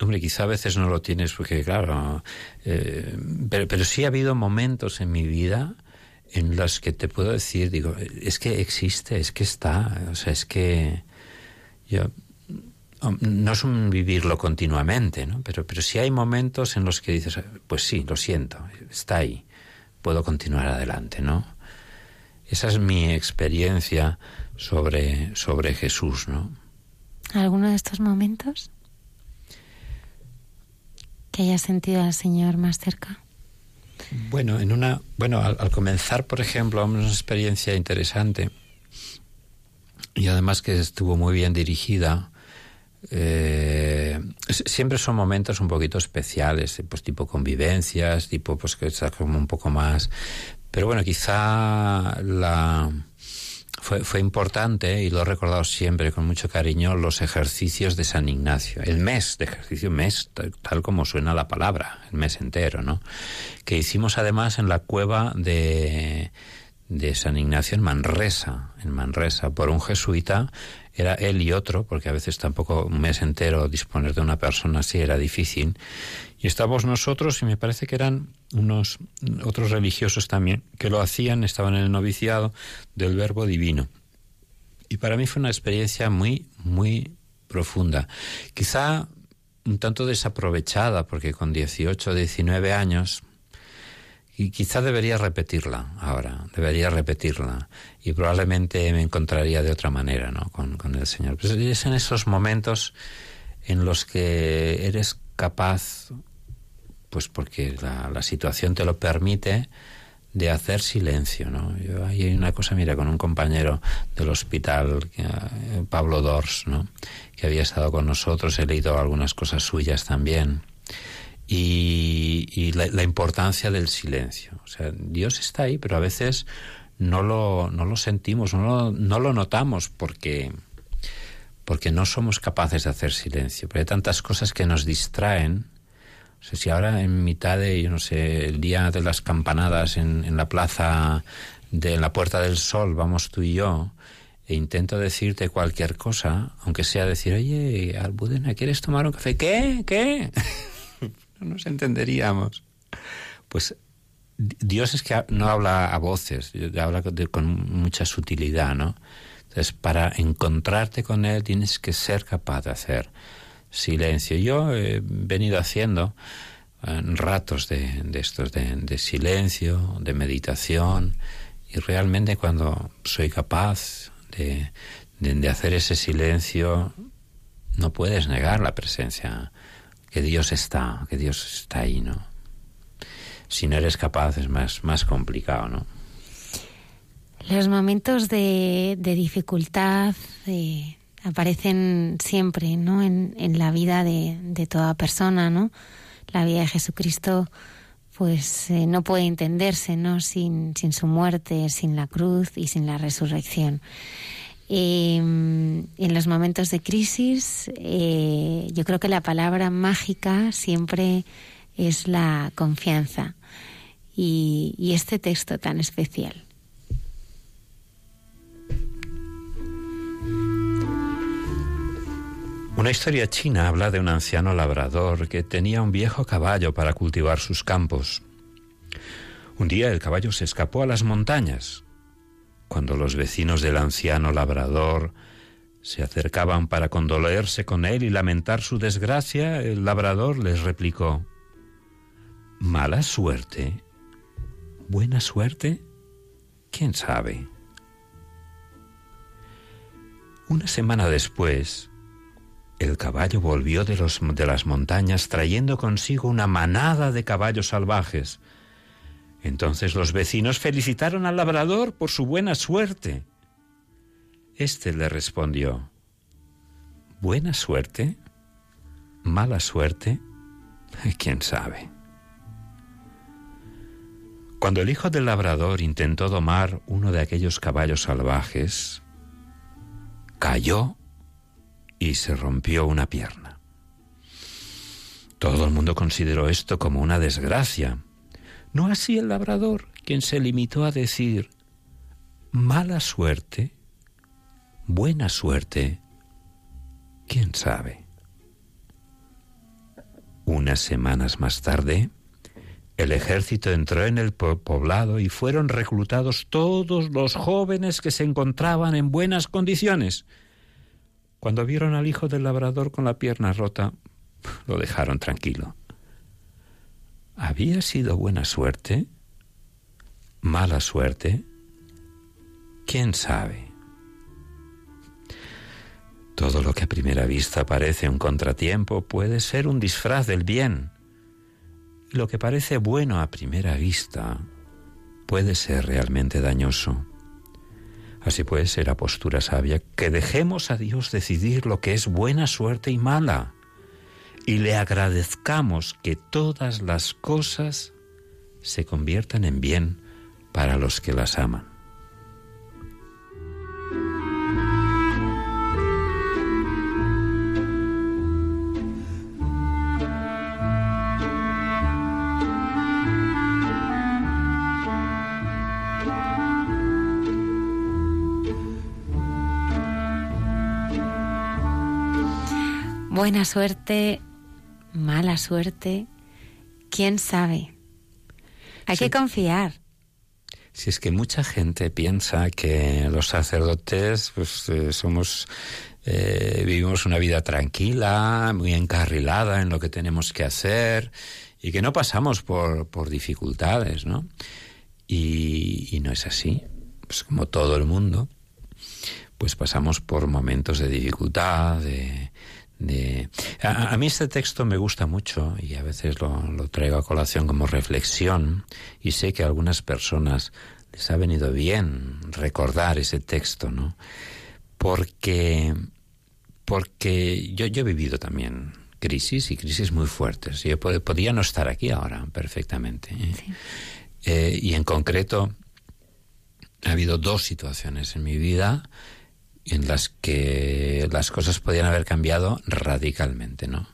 Hombre, quizá a veces no lo tienes porque, claro, eh, pero, pero sí ha habido momentos en mi vida en los que te puedo decir, digo, es que existe, es que está, o sea, es que yo no es un vivirlo continuamente, ¿no? Pero, pero sí hay momentos en los que dices, pues sí, lo siento, está ahí, puedo continuar adelante, ¿no? Esa es mi experiencia sobre, sobre Jesús, ¿no? ¿Alguno de estos momentos? que hayas sentido al Señor más cerca? Bueno, en una, bueno, al, comenzar, por ejemplo, una experiencia interesante y además que estuvo muy bien dirigida. Eh, siempre son momentos un poquito especiales, pues tipo convivencias, tipo pues que estás como un poco más. Pero bueno, quizá la fue, fue importante, y lo he recordado siempre con mucho cariño, los ejercicios de San Ignacio. El mes de ejercicio, mes, tal, como suena la palabra, el mes entero, ¿no? Que hicimos además en la cueva de, de San Ignacio en Manresa, en Manresa, por un jesuita era él y otro, porque a veces tampoco un mes entero disponer de una persona así era difícil. Y estábamos nosotros, y me parece que eran unos otros religiosos también, que lo hacían, estaban en el noviciado del Verbo Divino. Y para mí fue una experiencia muy, muy profunda. Quizá un tanto desaprovechada, porque con 18, 19 años, y quizá debería repetirla ahora, debería repetirla. Y probablemente me encontraría de otra manera ¿no? con, con el Señor. Pues es en esos momentos en los que eres capaz, pues porque la, la situación te lo permite, de hacer silencio, ¿no? Yo, ahí hay una cosa, mira, con un compañero del hospital, eh, Pablo Dors, ¿no? Que había estado con nosotros, he leído algunas cosas suyas también y, la, importancia del silencio. O sea, Dios está ahí, pero a veces no lo, no lo sentimos, no lo, no lo notamos porque, porque no somos capaces de hacer silencio. Pero hay tantas cosas que nos distraen. O sea, si ahora en mitad de, yo no sé, el día de las campanadas en, en la plaza de la Puerta del Sol, vamos tú y yo, e intento decirte cualquier cosa, aunque sea decir, oye, Albudena, ¿quieres tomar un café? ¿Qué? ¿Qué? No nos entenderíamos. Pues Dios es que no habla a voces, habla con mucha sutilidad, ¿no? Entonces, para encontrarte con Él tienes que ser capaz de hacer silencio. Yo he venido haciendo eh, ratos de, estos de, silencio, de meditación, y realmente cuando soy capaz de, de hacer ese silencio, no puedes negar la presencia que Dios está, que Dios está ahí, ¿no? Si no eres capaz es más, más complicado, ¿no? Los momentos de, dificultad eh, aparecen siempre, ¿no? En, la vida de, toda persona, ¿no? La vida de Jesucristo, pues eh, no puede entenderse, ¿no? Sin, sin su muerte, sin la cruz y sin la resurrección. Em, en los momentos de crisis, eh, yo creo que la palabra mágica siempre es la confianza y, y este texto tan especial. Una historia china habla de un anciano labrador que tenía un viejo caballo para cultivar sus campos. Un día el caballo se escapó a las montañas. Cuando los vecinos del anciano labrador se acercaban para condolerse con él y lamentar su desgracia, el labrador les replicó, ¿Mala suerte? ¿Buena suerte? ¿Quién sabe? Una semana después, el caballo volvió de, los, de las montañas trayendo consigo una manada de caballos salvajes. Entonces los vecinos felicitaron al labrador por su buena suerte. Este le respondió, ¿Buena suerte? ¿Mala suerte? [LAUGHS] ¿Quién sabe? Cuando el hijo del labrador intentó domar uno de aquellos caballos salvajes, cayó y se rompió una pierna. Todo el mundo consideró esto como una desgracia. No así el labrador, quien se limitó a decir, mala suerte, buena suerte, quién sabe. Unas semanas más tarde, el ejército entró en el poblado y fueron reclutados todos los jóvenes que se encontraban en buenas condiciones. Cuando vieron al hijo del labrador con la pierna rota, lo dejaron tranquilo. ¿Había sido buena suerte? ¿Mala suerte? ¿Quién sabe? Todo lo que a primera vista parece un contratiempo puede ser un disfraz del bien lo que parece bueno a primera vista puede ser realmente dañoso. Así pues, será postura sabia que dejemos a Dios decidir lo que es buena suerte y mala, y le agradezcamos que todas las cosas se conviertan en bien para los que las aman. Buena suerte, mala suerte, quién sabe. Hay que confiar. Si es que mucha gente piensa que los sacerdotes pues, eh, somos eh, vivimos una vida tranquila, muy encarrilada en lo que tenemos que hacer y que no pasamos por, por dificultades, ¿no? Y, y no es así. Pues como todo el mundo, pues pasamos por momentos de dificultad, de, a, mí este texto me gusta mucho y a veces lo, lo, traigo a colación como reflexión y sé que a algunas personas les ha venido bien recordar ese texto, ¿no? Porque, porque yo, yo he vivido también crisis y crisis muy fuertes. Yo podría no estar aquí ahora perfectamente. ¿eh? Eh, y en concreto ha habido dos situaciones en mi vida en las que las cosas podían haber cambiado radicalmente, ¿no?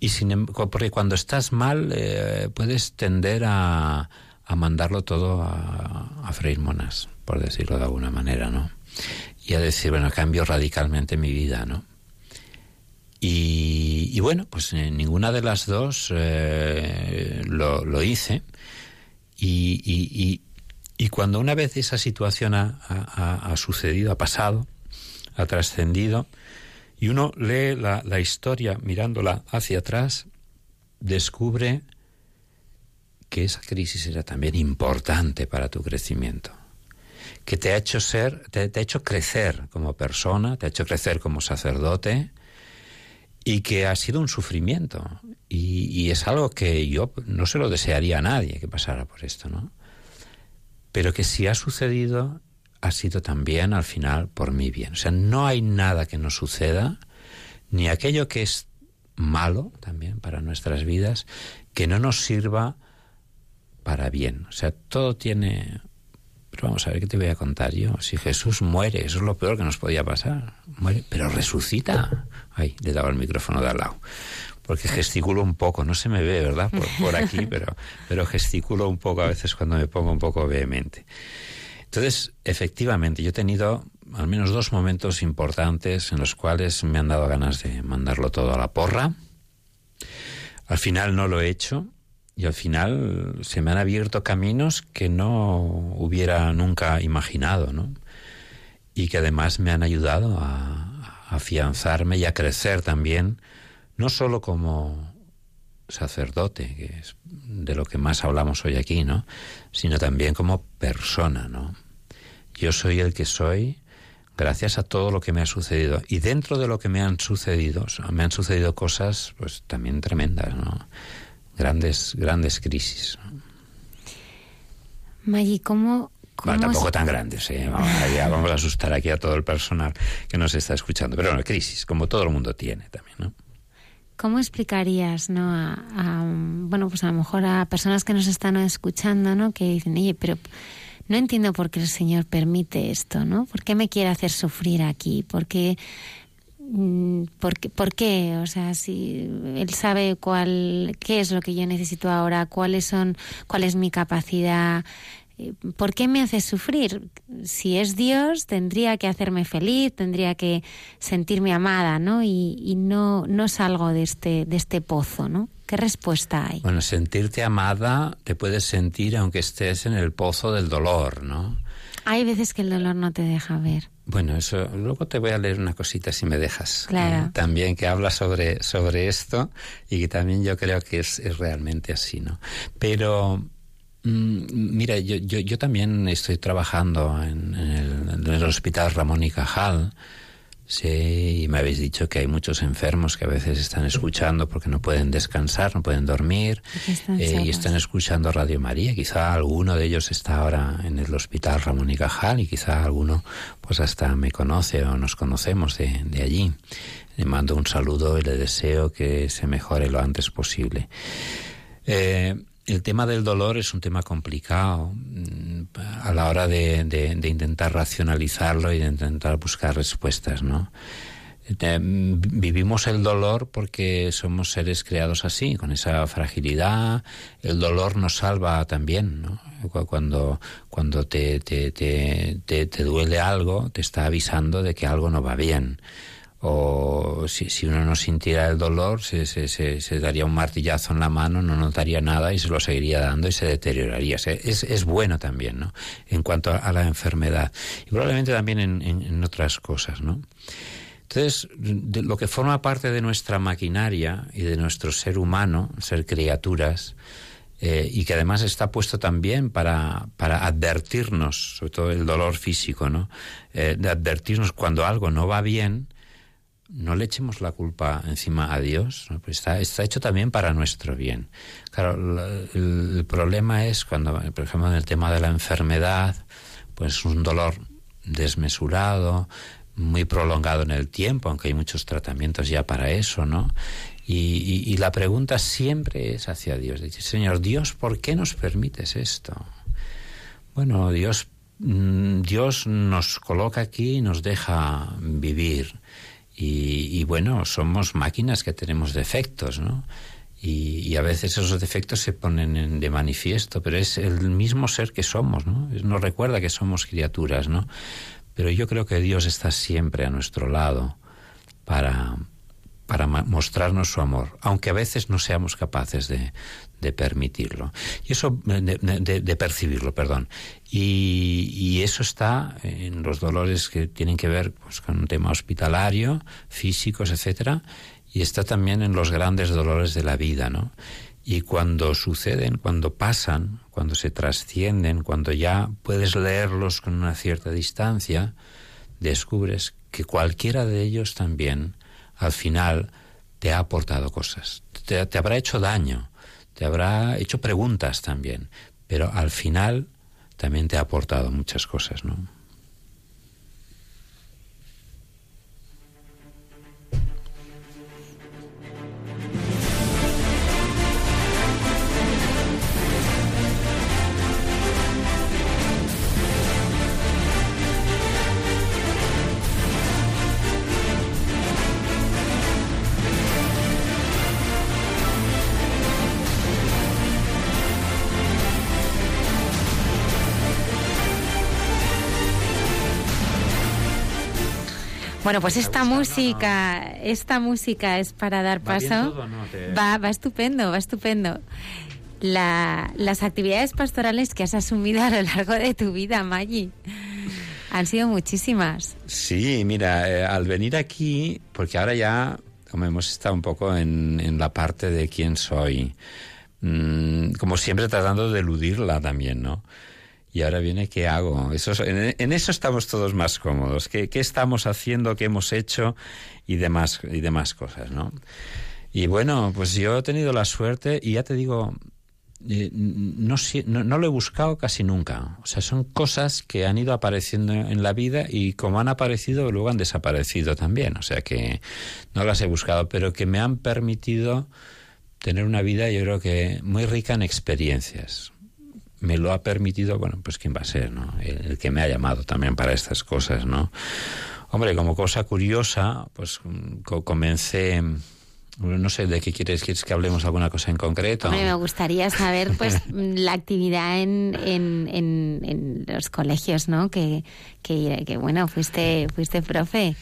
Y sin em, porque cuando estás mal eh, puedes tender a, a, mandarlo todo a, a, freír monas, por decirlo de alguna manera, ¿no? Y a decir, bueno, cambio radicalmente mi vida, ¿no? Y, y bueno, pues en ninguna de las dos eh, lo, lo, hice. Y cuando una vez esa situación ha, sucedido, ha pasado, ha trascendido, y uno lee la, historia mirándola hacia atrás, descubre que esa crisis era también importante para tu crecimiento, que te ha hecho ser, te, te ha hecho crecer como persona, te ha hecho crecer como sacerdote, y que ha sido un sufrimiento. Y, y, es algo que yo no se lo desearía a nadie que pasara por esto, ¿no? Pero que si ha sucedido, ha sido también al final por mi bien. O sea, no hay nada que nos suceda, ni aquello que es malo también para nuestras vidas, que no nos sirva para bien. O sea, todo tiene... Pero vamos a ver qué te voy a contar yo. Si Jesús muere, eso es lo peor que nos podía pasar. Muere, pero resucita. Ay, le daba el micrófono de al lado porque gesticulo un poco, no se me ve, ¿verdad? Por, aquí, [LAUGHS] pero, pero gesticulo un poco a veces cuando me pongo un poco vehemente. Entonces, efectivamente, yo he tenido al menos dos momentos importantes en los cuales me han dado ganas de mandarlo todo a la porra. Al final no lo he hecho y al final se me han abierto caminos que no hubiera nunca imaginado, ¿no? Y que además me han ayudado a, a afianzarme y a crecer también, no solo como sacerdote, que es de lo que más hablamos hoy aquí, ¿no? Sino también como persona, ¿no? Yo soy el que soy gracias a todo lo que me ha sucedido. Y dentro de lo que me han sucedido, me han sucedido cosas pues también tremendas, ¿no? Grandes, grandes crisis. Maggi, ¿cómo, tampoco tan grandes, ¿eh? vamos, [LAUGHS] vamos, a asustar aquí a todo el personal que nos está escuchando. Pero bueno, crisis, como todo el mundo tiene también, ¿no? ¿Cómo explicarías, no, a, bueno, pues a lo mejor a personas que nos están escuchando, ¿no? Que dicen, oye, pero no entiendo por qué el Señor permite esto, ¿no? ¿Por qué me quiere hacer sufrir aquí? ¿Por qué? Mm, ¿Por qué, ¿Por qué? O sea, si él sabe cuál, qué es lo que yo necesito ahora, cuáles son, cuál es mi capacidad, ¿por qué me hace sufrir? Si es Dios, tendría que hacerme feliz, tendría que sentirme amada, ¿no? Y, no, no salgo de este, de este pozo, ¿no? ¿Qué respuesta hay? Bueno, sentirte amada te puedes sentir aunque estés en el pozo del dolor, ¿no? Hay veces que el dolor no te deja ver. Bueno, eso luego te voy a leer una cosita si me dejas. Claro. Eh, también que habla sobre, sobre esto y que también yo creo que es, es realmente así, ¿no? Pero mira, yo, yo, yo, también estoy trabajando en, el, hospital Ramón y Cajal. Sí, y me habéis dicho que hay muchos enfermos que a veces están escuchando porque no pueden descansar, no pueden dormir eh, y están escuchando Radio María. Quizá alguno de ellos está ahora en el hospital Ramón y Cajal y quizá alguno pues hasta me conoce o nos conocemos de, de allí. Le mando un saludo y le deseo que se mejore lo antes posible. Eh, el tema del dolor es un tema complicado mm, a la hora de, intentar racionalizarlo y de intentar buscar respuestas, ¿no? Mm, vivimos el dolor porque somos seres creados así, con esa fragilidad. El dolor nos salva también, ¿no? Cuando, cuando te, te, te duele algo, te está avisando de que algo no va bien o si, si, uno no sintiera el dolor, se, se, se, daría un martillazo en la mano, no notaría nada y se lo seguiría dando y se deterioraría. Es, es bueno también, ¿no? En cuanto a, la enfermedad. Y probablemente también en, en, otras cosas, ¿no? Entonces, lo que forma parte de nuestra maquinaria y de nuestro ser humano, ser criaturas, eh, y que además está puesto también para, para advertirnos, sobre todo el dolor físico, ¿no? Eh, de advertirnos cuando algo no va bien, no le echemos la culpa encima a Dios, pues está, está, hecho también para nuestro bien. Claro, el, problema es cuando, por ejemplo, en el tema de la enfermedad, pues un dolor desmesurado, muy prolongado en el tiempo, aunque hay muchos tratamientos ya para eso, ¿no? Y, la pregunta siempre es hacia Dios. Señor, Dios, ¿por qué nos permites esto? Bueno, Dios, mm, Dios nos coloca aquí y nos deja vivir y, bueno, somos máquinas que tenemos defectos, ¿no? Y, a veces esos defectos se ponen de manifiesto, pero es el mismo ser que somos, ¿no? Nos recuerda que somos criaturas, ¿no? Pero yo creo que Dios está siempre a nuestro lado para, para mostrarnos su amor, aunque a veces no seamos capaces de, de permitirlo. Y eso, de, de, percibirlo, perdón. Y, y, eso está en los dolores que tienen que ver pues, con un tema hospitalario, físicos, etcétera, y está también en los grandes dolores de la vida, ¿no? Y cuando suceden, cuando pasan, cuando se trascienden, cuando ya puedes leerlos con una cierta distancia, descubres que cualquiera de ellos también, al final, te ha aportado cosas, te, te habrá hecho daño, te habrá hecho preguntas también, pero al final también te ha aportado muchas cosas, ¿no? Bueno, pues esta música, esta música es para dar paso. va, va estupendo, va estupendo. las actividades pastorales que has asumido a lo largo de tu vida, Maggi. Han sido muchísimas. Sí, mira, eh, al venir aquí, porque ahora ya, como hemos estado un poco en, la parte de quién soy, mm, como siempre tratando de eludirla también, ¿no? Y ahora viene qué hago. En, eso estamos todos más cómodos. ¿Qué, ¿Qué, estamos haciendo? ¿Qué hemos hecho? Y demás, y demás cosas, ¿no? Y bueno, pues yo he tenido la suerte, y ya te digo, eh, no, lo he buscado casi nunca. O sea, son cosas que han ido apareciendo en la vida y como han aparecido, luego han desaparecido también. O sea que no las he buscado, pero que me han permitido tener una vida, yo creo que muy rica en experiencias. Me lo ha permitido, bueno, pues quién va a ser, ¿no? El, que me ha llamado también para estas cosas, ¿no? Hombre, como cosa curiosa, pues comencé no sé de qué quieres, quieres que hablemos alguna cosa en concreto. me gustaría saber pues [LAUGHS] la actividad en, en, en, los colegios, ¿no? Que, que, bueno, fuiste, fuiste profe.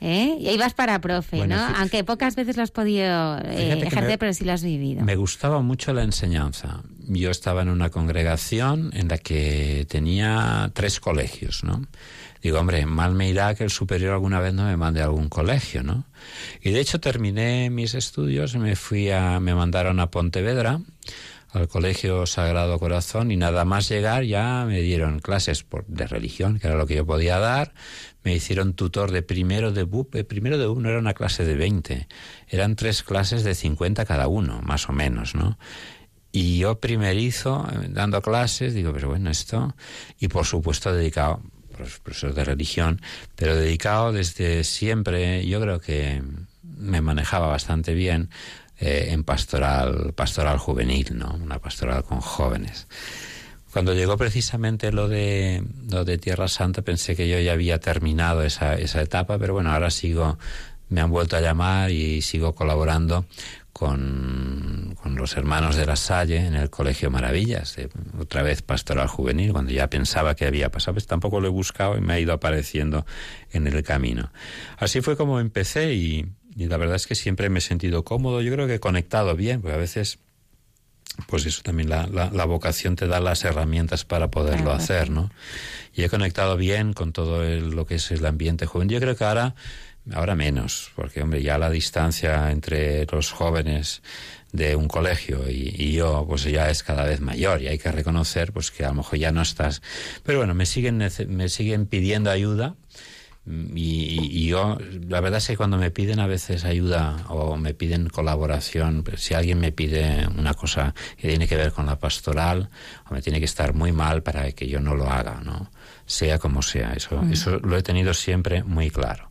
¿Eh? Y ibas para profe, ¿no? Aunque pocas veces lo has podido eh, ejercer, pero sí lo has vivido. Me gustaba mucho la enseñanza. Yo estaba en una congregación en la que tenía tres colegios, ¿no? Digo, hombre, mal me irá que el superior alguna vez no me mande a algún colegio, ¿no? Y de hecho terminé mis estudios, me fui a, me mandaron a Pontevedra, al Colegio Sagrado Corazón, y nada más llegar ya me dieron clases de religión, que era lo que yo podía dar, me hicieron tutor de primero de BUP, eh, primero de BUP no era una clase de 20, eran tres clases de 50 cada uno, más o menos, ¿no? Y yo primerizo, eh, dando clases, digo, pero bueno, esto, y por supuesto dedicado profesor de religión, pero dedicado desde siempre, yo creo que me manejaba bastante bien eh, en pastoral, pastoral juvenil, ¿no? Una pastoral con jóvenes. Cuando llegó precisamente lo de, lo de Tierra Santa, pensé que yo ya había terminado esa, esa etapa, pero bueno, ahora sigo, me han vuelto a llamar y sigo colaborando con, con, los hermanos de la Salle en el Colegio Maravillas, otra vez pastoral juvenil, cuando ya pensaba que había pasado, pues tampoco lo he buscado y me ha ido apareciendo en el camino. Así fue como empecé y, la verdad es que siempre me he sentido cómodo, yo creo que he conectado bien, porque a veces pues eso también la, la, vocación te da las herramientas para poderlo hacer, ¿no? Y he conectado bien con todo lo que es el ambiente joven. Yo creo que ahora Ahora menos, porque hombre, ya la distancia entre los jóvenes de un colegio y, yo pues ya es cada vez mayor y hay que reconocer pues que a lo mejor ya no estás. Pero bueno me siguen me siguen pidiendo ayuda y, yo la verdad es que cuando me piden a veces ayuda o me piden colaboración pues, si alguien me pide una cosa que tiene que ver con la pastoral o me tiene que estar muy mal para que yo no lo haga no sea como sea eso mm. eso lo he tenido siempre muy claro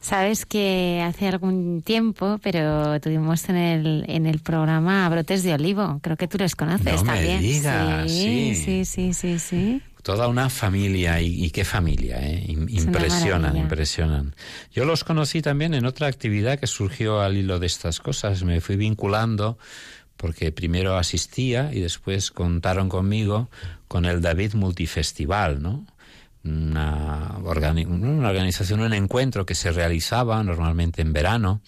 Sabes que hace algún tiempo, pero tuvimos en el, en el programa Brotes de Olivo. Creo que tú los conoces no también. Me sí, sí, sí, sí, sí, Toda una familia, y, qué familia, ¿eh? Impresionan, impresionan. Yo los conocí también en otra actividad que surgió al hilo de estas cosas. Me fui vinculando porque primero asistía y después contaron conmigo con el David Multifestival, ¿no? Una, organización, un encuentro que se realizaba normalmente en verano,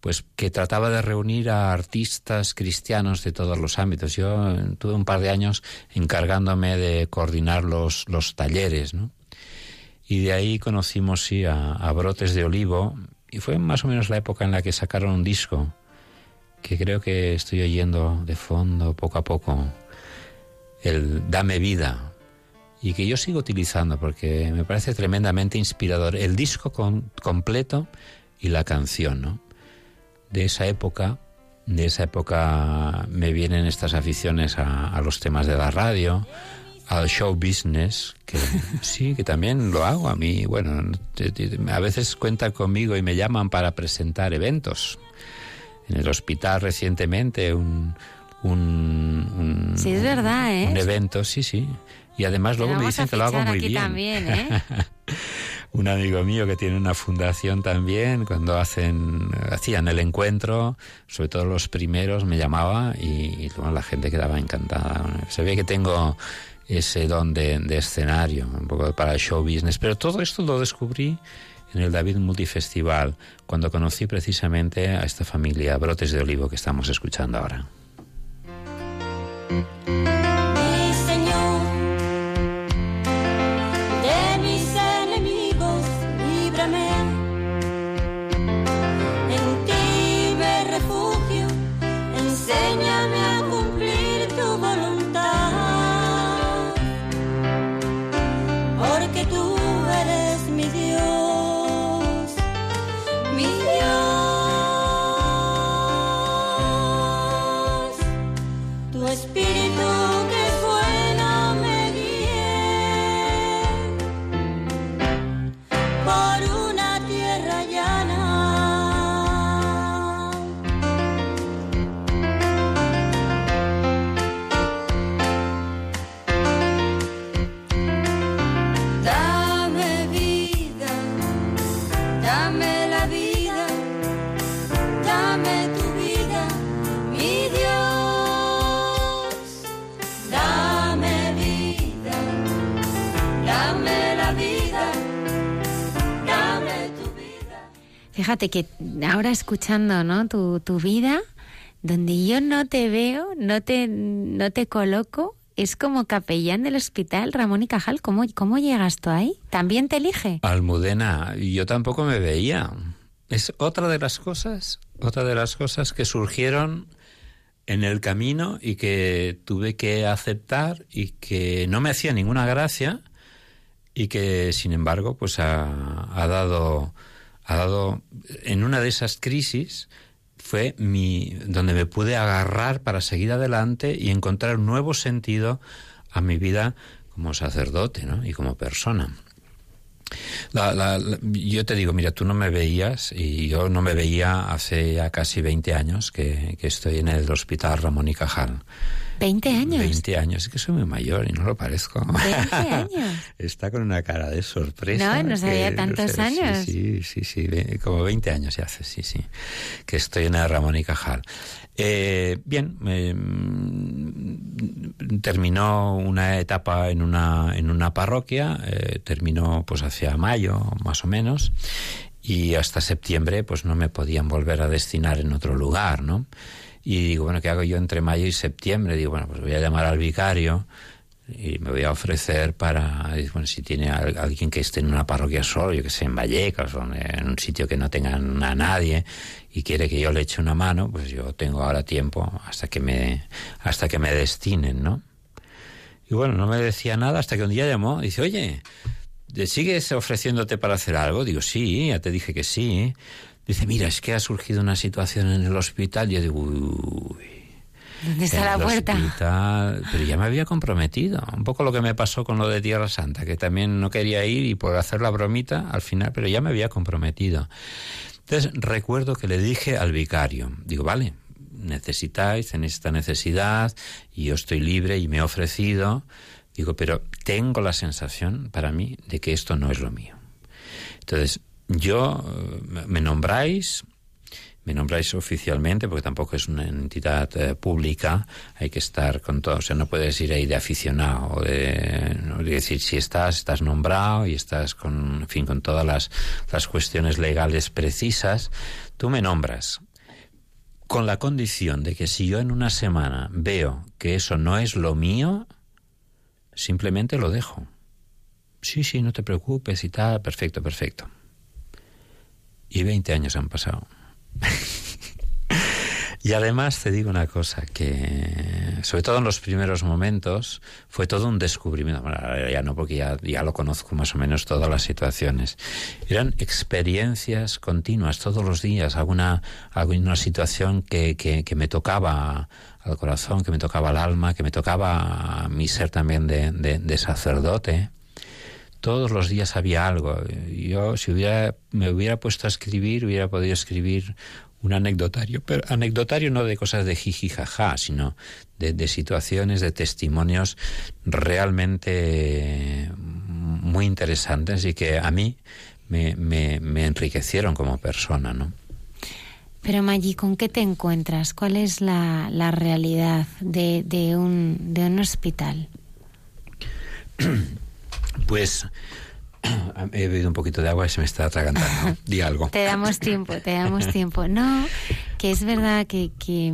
pues que trataba de reunir a artistas cristianos de todos los ámbitos. Yo tuve un par de años encargándome de coordinar los, los talleres, ¿no? Y de ahí conocimos, sí, a, a, Brotes de Olivo, y fue más o menos la época en la que sacaron un disco, que creo que estoy oyendo de fondo poco a poco, el Dame Vida, y que yo sigo utilizando porque me parece tremendamente inspirador. El disco completo y la canción, ¿no? De esa época, de esa época me vienen estas aficiones a, los temas de la radio, al show business, que [LAUGHS] sí, que también lo hago a mí. Bueno, a veces cuentan conmigo y me llaman para presentar eventos. En el hospital recientemente un, un, sí, es verdad, ¿eh? un evento, sí, sí. Y además luego me dicen que lo hago muy bien. También, ¿eh? [LAUGHS] un amigo mío que tiene una fundación también, cuando hacen, hacían el encuentro, sobre todo los primeros, me llamaba y, la gente quedaba encantada. Se ve que tengo ese don de, de, escenario, un poco para el show business. Pero todo esto lo descubrí en el David Multifestival, cuando conocí precisamente a esta familia Brotes de Olivo que estamos escuchando ahora. Fíjate que ahora escuchando ¿no? tu, tu vida, donde yo no te veo, no te, no te coloco, es como capellán del hospital Ramón y Cajal. ¿Cómo, ¿Cómo llegas tú ahí? ¿También te elige? Almudena, yo tampoco me veía. Es otra de las cosas, otra de las cosas que surgieron en el camino y que tuve que aceptar y que no me hacía ninguna gracia y que sin embargo pues ha, ha dado ha dado en una de esas crisis fue mi donde me pude agarrar para seguir adelante y encontrar un nuevo sentido a mi vida como sacerdote y como persona. yo te digo, mira, tú no me veías y yo no me veía hace ya casi 20 años que, que estoy en el hospital Ramón y Cajal. 20 años. 20 años, es que soy muy mayor y no lo parezco. 20 [LAUGHS] años. Está con una cara de sorpresa. No, no sabía tantos años. Sí, sí, sí, como 20 años ya hace, sí, sí, que estoy en el Ramón y Cajal. Eh, bien, eh, terminó una etapa en una, en una parroquia, eh, terminó pues hacia mayo más o menos, y hasta septiembre pues no me podían volver a destinar en otro lugar, ¿no? Y digo, bueno, ¿qué hago yo entre mayo y septiembre? Digo, bueno, pues voy a llamar al vicario y me voy a ofrecer para, bueno, si tiene alguien que esté en una parroquia solo, yo que sé, en Vallecas o en un sitio que no tenga a nadie y quiere que yo le eche una mano, pues yo tengo ahora tiempo hasta que me, hasta que me destinen, ¿no? Y bueno, no me decía nada hasta que un día llamó, dice, oye, ¿sigues ofreciéndote para hacer algo? Digo, sí, ya te dije que sí. Dice, mira, es que ha surgido una situación en el hospital. Y yo digo, uy. ¿Dónde está la puerta? Hospital, pero ya me había comprometido. Un poco lo que me pasó con lo de Tierra Santa, que también no quería ir y por hacer la bromita al final, pero ya me había comprometido. Entonces recuerdo que le dije al vicario, digo, vale, necesitáis, en esta necesidad, y yo estoy libre y me he ofrecido. Digo, pero tengo la sensación para mí de que esto no es lo mío. Entonces, yo eh, me nombráis, me nombráis oficialmente, porque tampoco es una entidad eh, pública, hay que estar con todo, o sea, no puedes ir ahí de aficionado, o de, decir, si estás, estás nombrado y estás con, en fin, con todas las, las cuestiones legales precisas, tú me nombras, con la condición de que si yo en una semana veo que eso no es lo mío, simplemente lo dejo. Sí, sí, no te preocupes y tal, perfecto, perfecto. Y 20 años han pasado. [LAUGHS] y además te digo una cosa, que sobre todo en los primeros momentos fue todo un descubrimiento. Bueno, ya no, porque ya, lo conozco más o menos todas las situaciones. Eran experiencias continuas, todos los días, alguna, alguna situación que, que, me tocaba al corazón, que me tocaba al alma, que me tocaba a mi ser también de, de sacerdote todos los días había algo. Yo, si hubiera, me hubiera puesto a escribir, hubiera podido escribir un anecdotario, pero anecdotario no de cosas de jiji jaja, sino de, situaciones, de testimonios realmente muy interesantes y que a mí me, me, enriquecieron como persona, ¿no? Pero Maggi, ¿con qué te encuentras? ¿Cuál es la, la realidad de, de, un, de un hospital? [CLEARS THROAT] Pues [CLEARS THROAT] he bebido un poquito de agua y se me está atragantando. [LAUGHS] Di algo. Te damos tiempo, te damos [LAUGHS] tiempo. No, que es verdad que, que,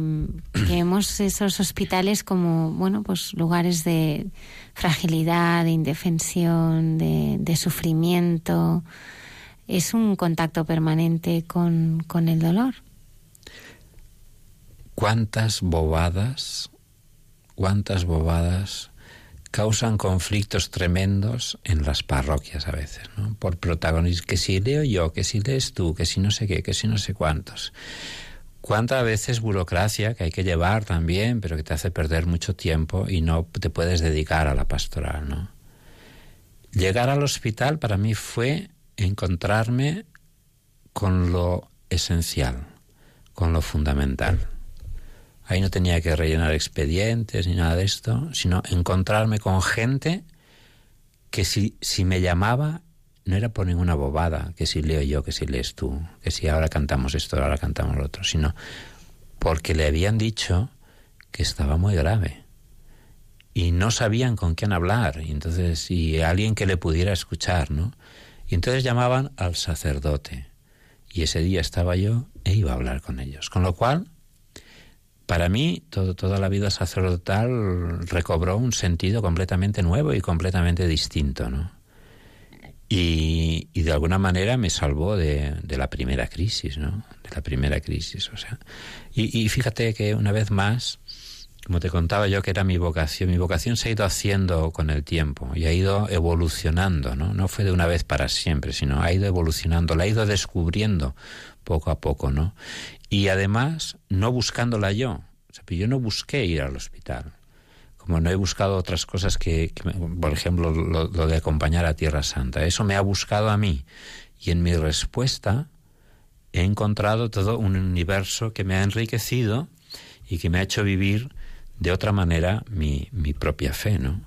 vemos esos hospitales como, bueno, pues lugares de fragilidad, de indefensión, de, de sufrimiento. Es un contacto permanente con, con el dolor. ¿Cuántas bobadas, cuántas bobadas causan conflictos tremendos en las parroquias a veces, ¿no? Por protagonismo, que si leo yo, que si lees tú, que si no sé qué, que si no sé cuántos. cuántas veces burocracia que hay que llevar también, pero que te hace perder mucho tiempo y no te puedes dedicar a la pastoral, ¿no? Llegar al hospital para mí fue encontrarme con lo esencial, con lo fundamental. Ahí no tenía que rellenar expedientes ni nada de esto, sino encontrarme con gente que si, si me llamaba no era por ninguna bobada, que si leo yo, que si lees tú, que si ahora cantamos esto, ahora cantamos lo otro, sino porque le habían dicho que estaba muy grave y no sabían con quién hablar, entonces, y alguien que le pudiera escuchar, ¿no? Y entonces llamaban al sacerdote, y ese día estaba yo e iba a hablar con ellos. Con lo cual, para mí, todo, toda la vida sacerdotal recobró un sentido completamente nuevo y completamente distinto, ¿no? Y, y de alguna manera me salvó de, de, la primera crisis, ¿no? De la primera crisis, o sea. Y, y fíjate que una vez más, como te contaba yo que era mi vocación, mi vocación se ha ido haciendo con el tiempo y ha ido evolucionando, ¿no? No fue de una vez para siempre, sino ha ido evolucionando, la ha ido descubriendo poco a poco, ¿no? Y además, no buscándola yo. O sea, yo no busqué ir al hospital. Como no he buscado otras cosas que, por ejemplo, lo, lo, de acompañar a Tierra Santa. Eso me ha buscado a mí. Y en mi respuesta he encontrado todo un universo que me ha enriquecido y que me ha hecho vivir de otra manera mi, mi propia fe, ¿no?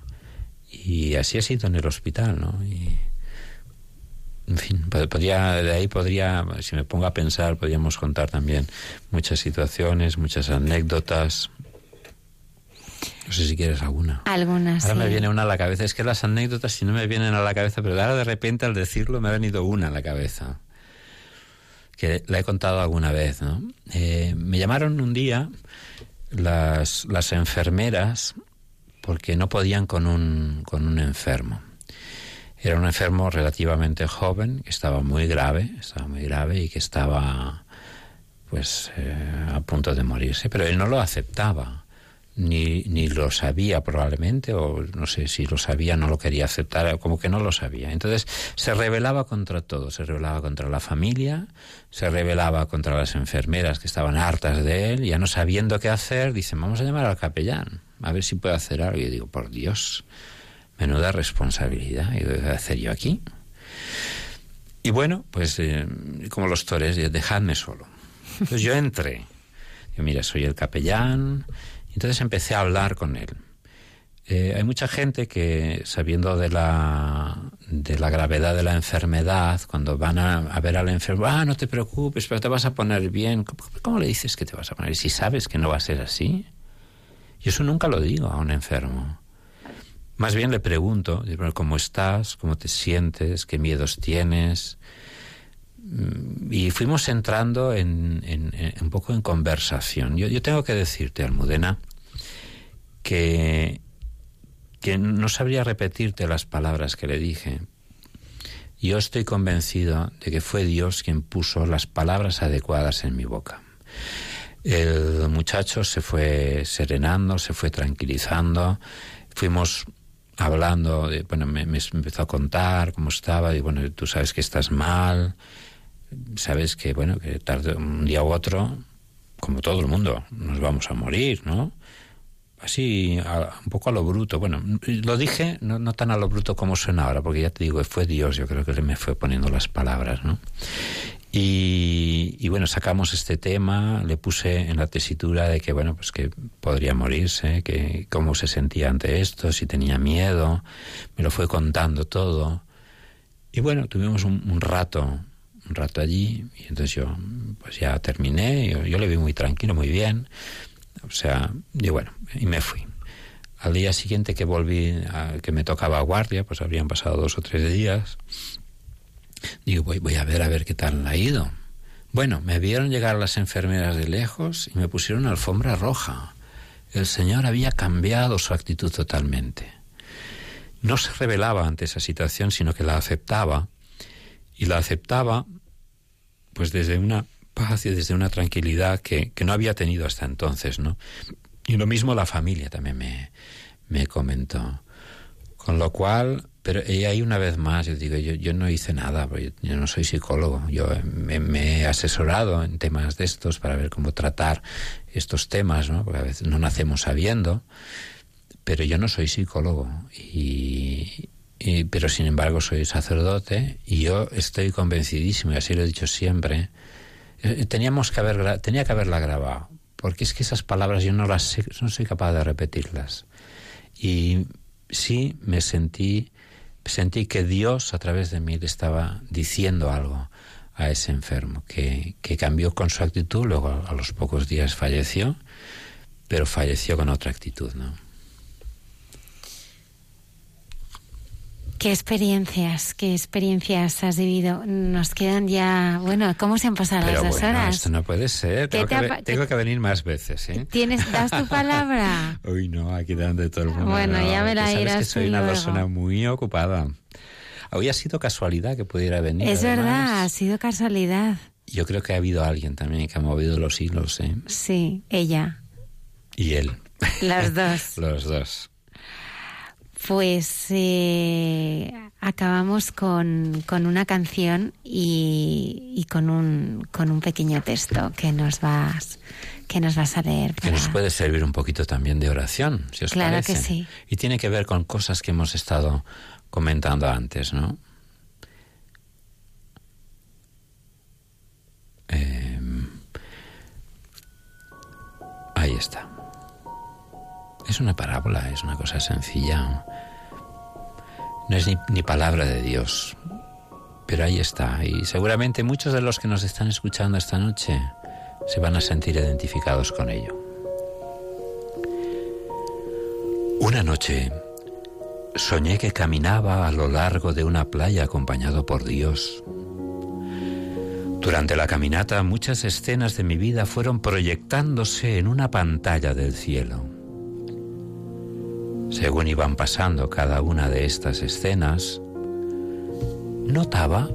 Y así ha sido en el hospital, ¿no? Y, en fin, podría, de ahí podría, si me pongo a pensar, podríamos contar también muchas situaciones, muchas anécdotas. No sé si quieres alguna. Algunas. Ahora sí. me viene una a la cabeza. Es que las anécdotas, si no me vienen a la cabeza, pero ahora de repente al decirlo me ha venido una a la cabeza. Que la he contado alguna vez, ¿no? Eh, me llamaron un día las, las enfermeras porque no podían con un, con un enfermo. Era un enfermo relativamente joven, que estaba muy grave, estaba muy grave y que estaba pues eh, a punto de morirse, pero él no lo aceptaba, ni, ni lo sabía probablemente, o no sé si lo sabía, no lo quería aceptar, como que no lo sabía. Entonces se rebelaba contra todo, se rebelaba contra la familia, se rebelaba contra las enfermeras que estaban hartas de él, ya no sabiendo qué hacer, dicen, vamos a llamar al capellán, a ver si puede hacer algo. Y yo digo, por Dios, menuda responsabilidad, y a hacer yo aquí? Y bueno, pues eh, como los tores, dejadme solo. Entonces yo entré. Yo, mira, soy el capellán. Entonces empecé a hablar con él. Eh, hay mucha gente que, sabiendo de la, de la gravedad de la enfermedad, cuando van a, a, ver al enfermo, ah, no te preocupes, pero te vas a poner bien. ¿Cómo, ¿Cómo, le dices que te vas a poner? Si sabes que no va a ser así. Y eso nunca lo digo a un enfermo. Más bien le pregunto, ¿cómo estás? ¿Cómo te sientes? ¿Qué miedos tienes? Y fuimos entrando en, en, en un poco en conversación. Yo, yo, tengo que decirte, Almudena, que, que no sabría repetirte las palabras que le dije. Yo estoy convencido de que fue Dios quien puso las palabras adecuadas en mi boca. El muchacho se fue serenando, se fue tranquilizando, fuimos hablando, de, bueno, me, empezó a contar cómo estaba, y bueno, tú sabes que estás mal, sabes que, bueno, que tarde un día u otro, como todo el mundo, nos vamos a morir, ¿no? Así, a, un poco a lo bruto. Bueno, lo dije no, no, tan a lo bruto como suena ahora, porque ya te digo, fue Dios, yo creo que me fue poniendo las palabras, ¿no? Y, bueno, sacamos este tema, le puse en la tesitura de que, bueno, pues que podría morirse, que cómo se sentía ante esto, si tenía miedo, me lo fue contando todo. Y bueno, tuvimos un, un rato, un rato allí, y entonces yo, pues ya terminé, yo, yo le vi muy tranquilo, muy bien, o sea, y bueno, y me fui. Al día siguiente que volví, que me tocaba guardia, pues habrían pasado dos o tres días, Digo, voy, voy a ver a ver qué tal ha ido. Bueno, me vieron llegar las enfermeras de lejos y me pusieron alfombra roja. El señor había cambiado su actitud totalmente. No se rebelaba ante esa situación, sino que la aceptaba. Y la aceptaba, pues desde una paz y desde una tranquilidad que, que no había tenido hasta entonces, ¿no? Y lo mismo la familia también me, me comentó. Con lo cual, pero ahí una vez más, yo digo, yo, yo no hice nada, yo, yo, no soy psicólogo, yo me, me, he asesorado en temas de estos para ver cómo tratar estos temas, ¿no? Porque a veces no nacemos sabiendo, pero yo no soy psicólogo y, y, pero sin embargo soy sacerdote y yo estoy convencidísimo, y así lo he dicho siempre, eh, teníamos que haber, tenía que haberla grabado, porque es que esas palabras yo no las no soy capaz de repetirlas. Y sí me sentí sentí que Dios a través de mí le estaba diciendo algo a ese enfermo, que, que cambió con su actitud, luego a los pocos días falleció, pero falleció con otra actitud, ¿no? ¿Qué experiencias, qué experiencias has vivido? Nos quedan ya, bueno, ¿cómo se han pasado Pero las dos bueno, horas? Esto no puede ser. Tengo, que, apa- tengo que, venir más veces, ¿eh? ¿Tienes, das tu palabra? [LAUGHS] Uy, no, aquí delante de todo el mundo. Bueno, no, ya me la que sabes irás que soy una luego. persona muy ocupada. Hoy ha sido casualidad que pudiera venir. es además. verdad, ha sido casualidad. Yo creo que ha habido alguien también que ha movido los hilos, ¿eh? Sí, ella, Y él. las [LAUGHS] dos. los dos. Pues eh, acabamos con, con una canción y, y con, un, con un pequeño texto que nos vas, que nos vas a leer. Que nos puede servir un poquito también de oración, si os Claro parece. que sí. Y tiene que ver con cosas que hemos estado comentando antes, ¿no? Eh, ahí está. Es una parábola, es una cosa sencilla. No es ni, ni palabra de Dios, pero ahí está. Y seguramente muchos de los que nos están escuchando esta noche se van a sentir identificados con ello. Una noche soñé que caminaba a lo largo de una playa acompañado por Dios. Durante la caminata muchas escenas de mi vida fueron proyectándose en una pantalla del cielo. Según iban pasando cada una de estas escenas, notaba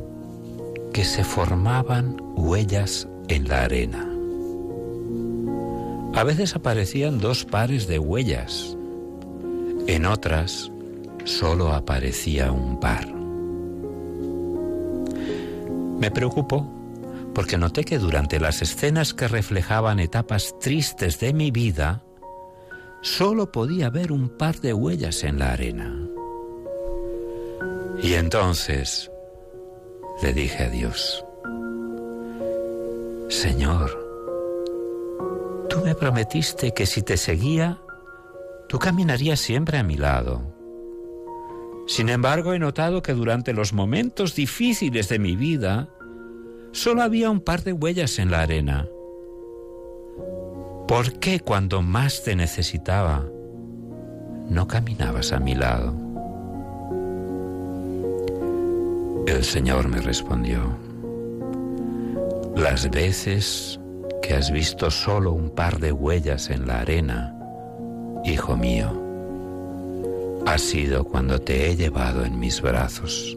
que se formaban huellas en la arena. A veces aparecían dos pares de huellas, en otras solo aparecía un par. Me preocupó porque noté que durante las escenas que reflejaban etapas tristes de mi vida, solo podía ver un par de huellas en la arena. Y entonces le dije a Dios, Señor, tú me prometiste que si te seguía, tú caminarías siempre a mi lado. Sin embargo, he notado que durante los momentos difíciles de mi vida, solo había un par de huellas en la arena. ¿Por qué cuando más te necesitaba, no caminabas a mi lado? El Señor me respondió, las veces que has visto solo un par de huellas en la arena, hijo mío, ha sido cuando te he llevado en mis brazos.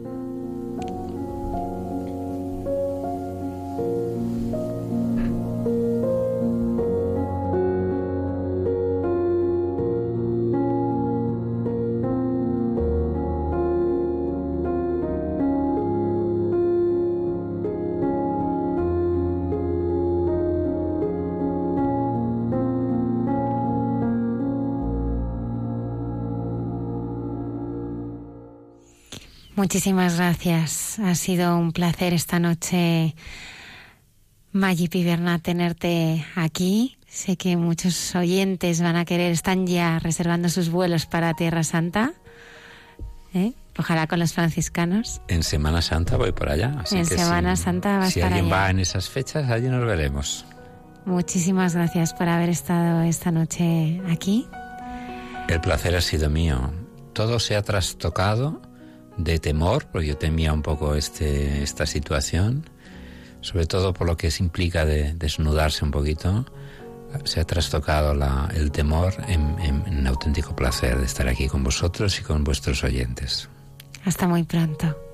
Muchísimas gracias. Ha sido un placer esta noche, Maggi Piberna, tenerte aquí. Sé que muchos oyentes van a querer, están ya reservando sus vuelos para Tierra Santa. ¿eh? Ojalá con los franciscanos. En Semana Santa voy por allá. Así En que Semana si, Santa vas si para alguien allá. va en esas fechas, allí nos veremos. Muchísimas gracias por haber estado esta noche aquí. El placer ha sido mío. Todo se ha trastocado de temor, porque yo temía un poco este, esta situación, sobre todo por lo que se implica de desnudarse un poquito. Se ha trastocado el temor en, en auténtico placer de estar aquí con vosotros y con vuestros oyentes. Hasta muy pronto.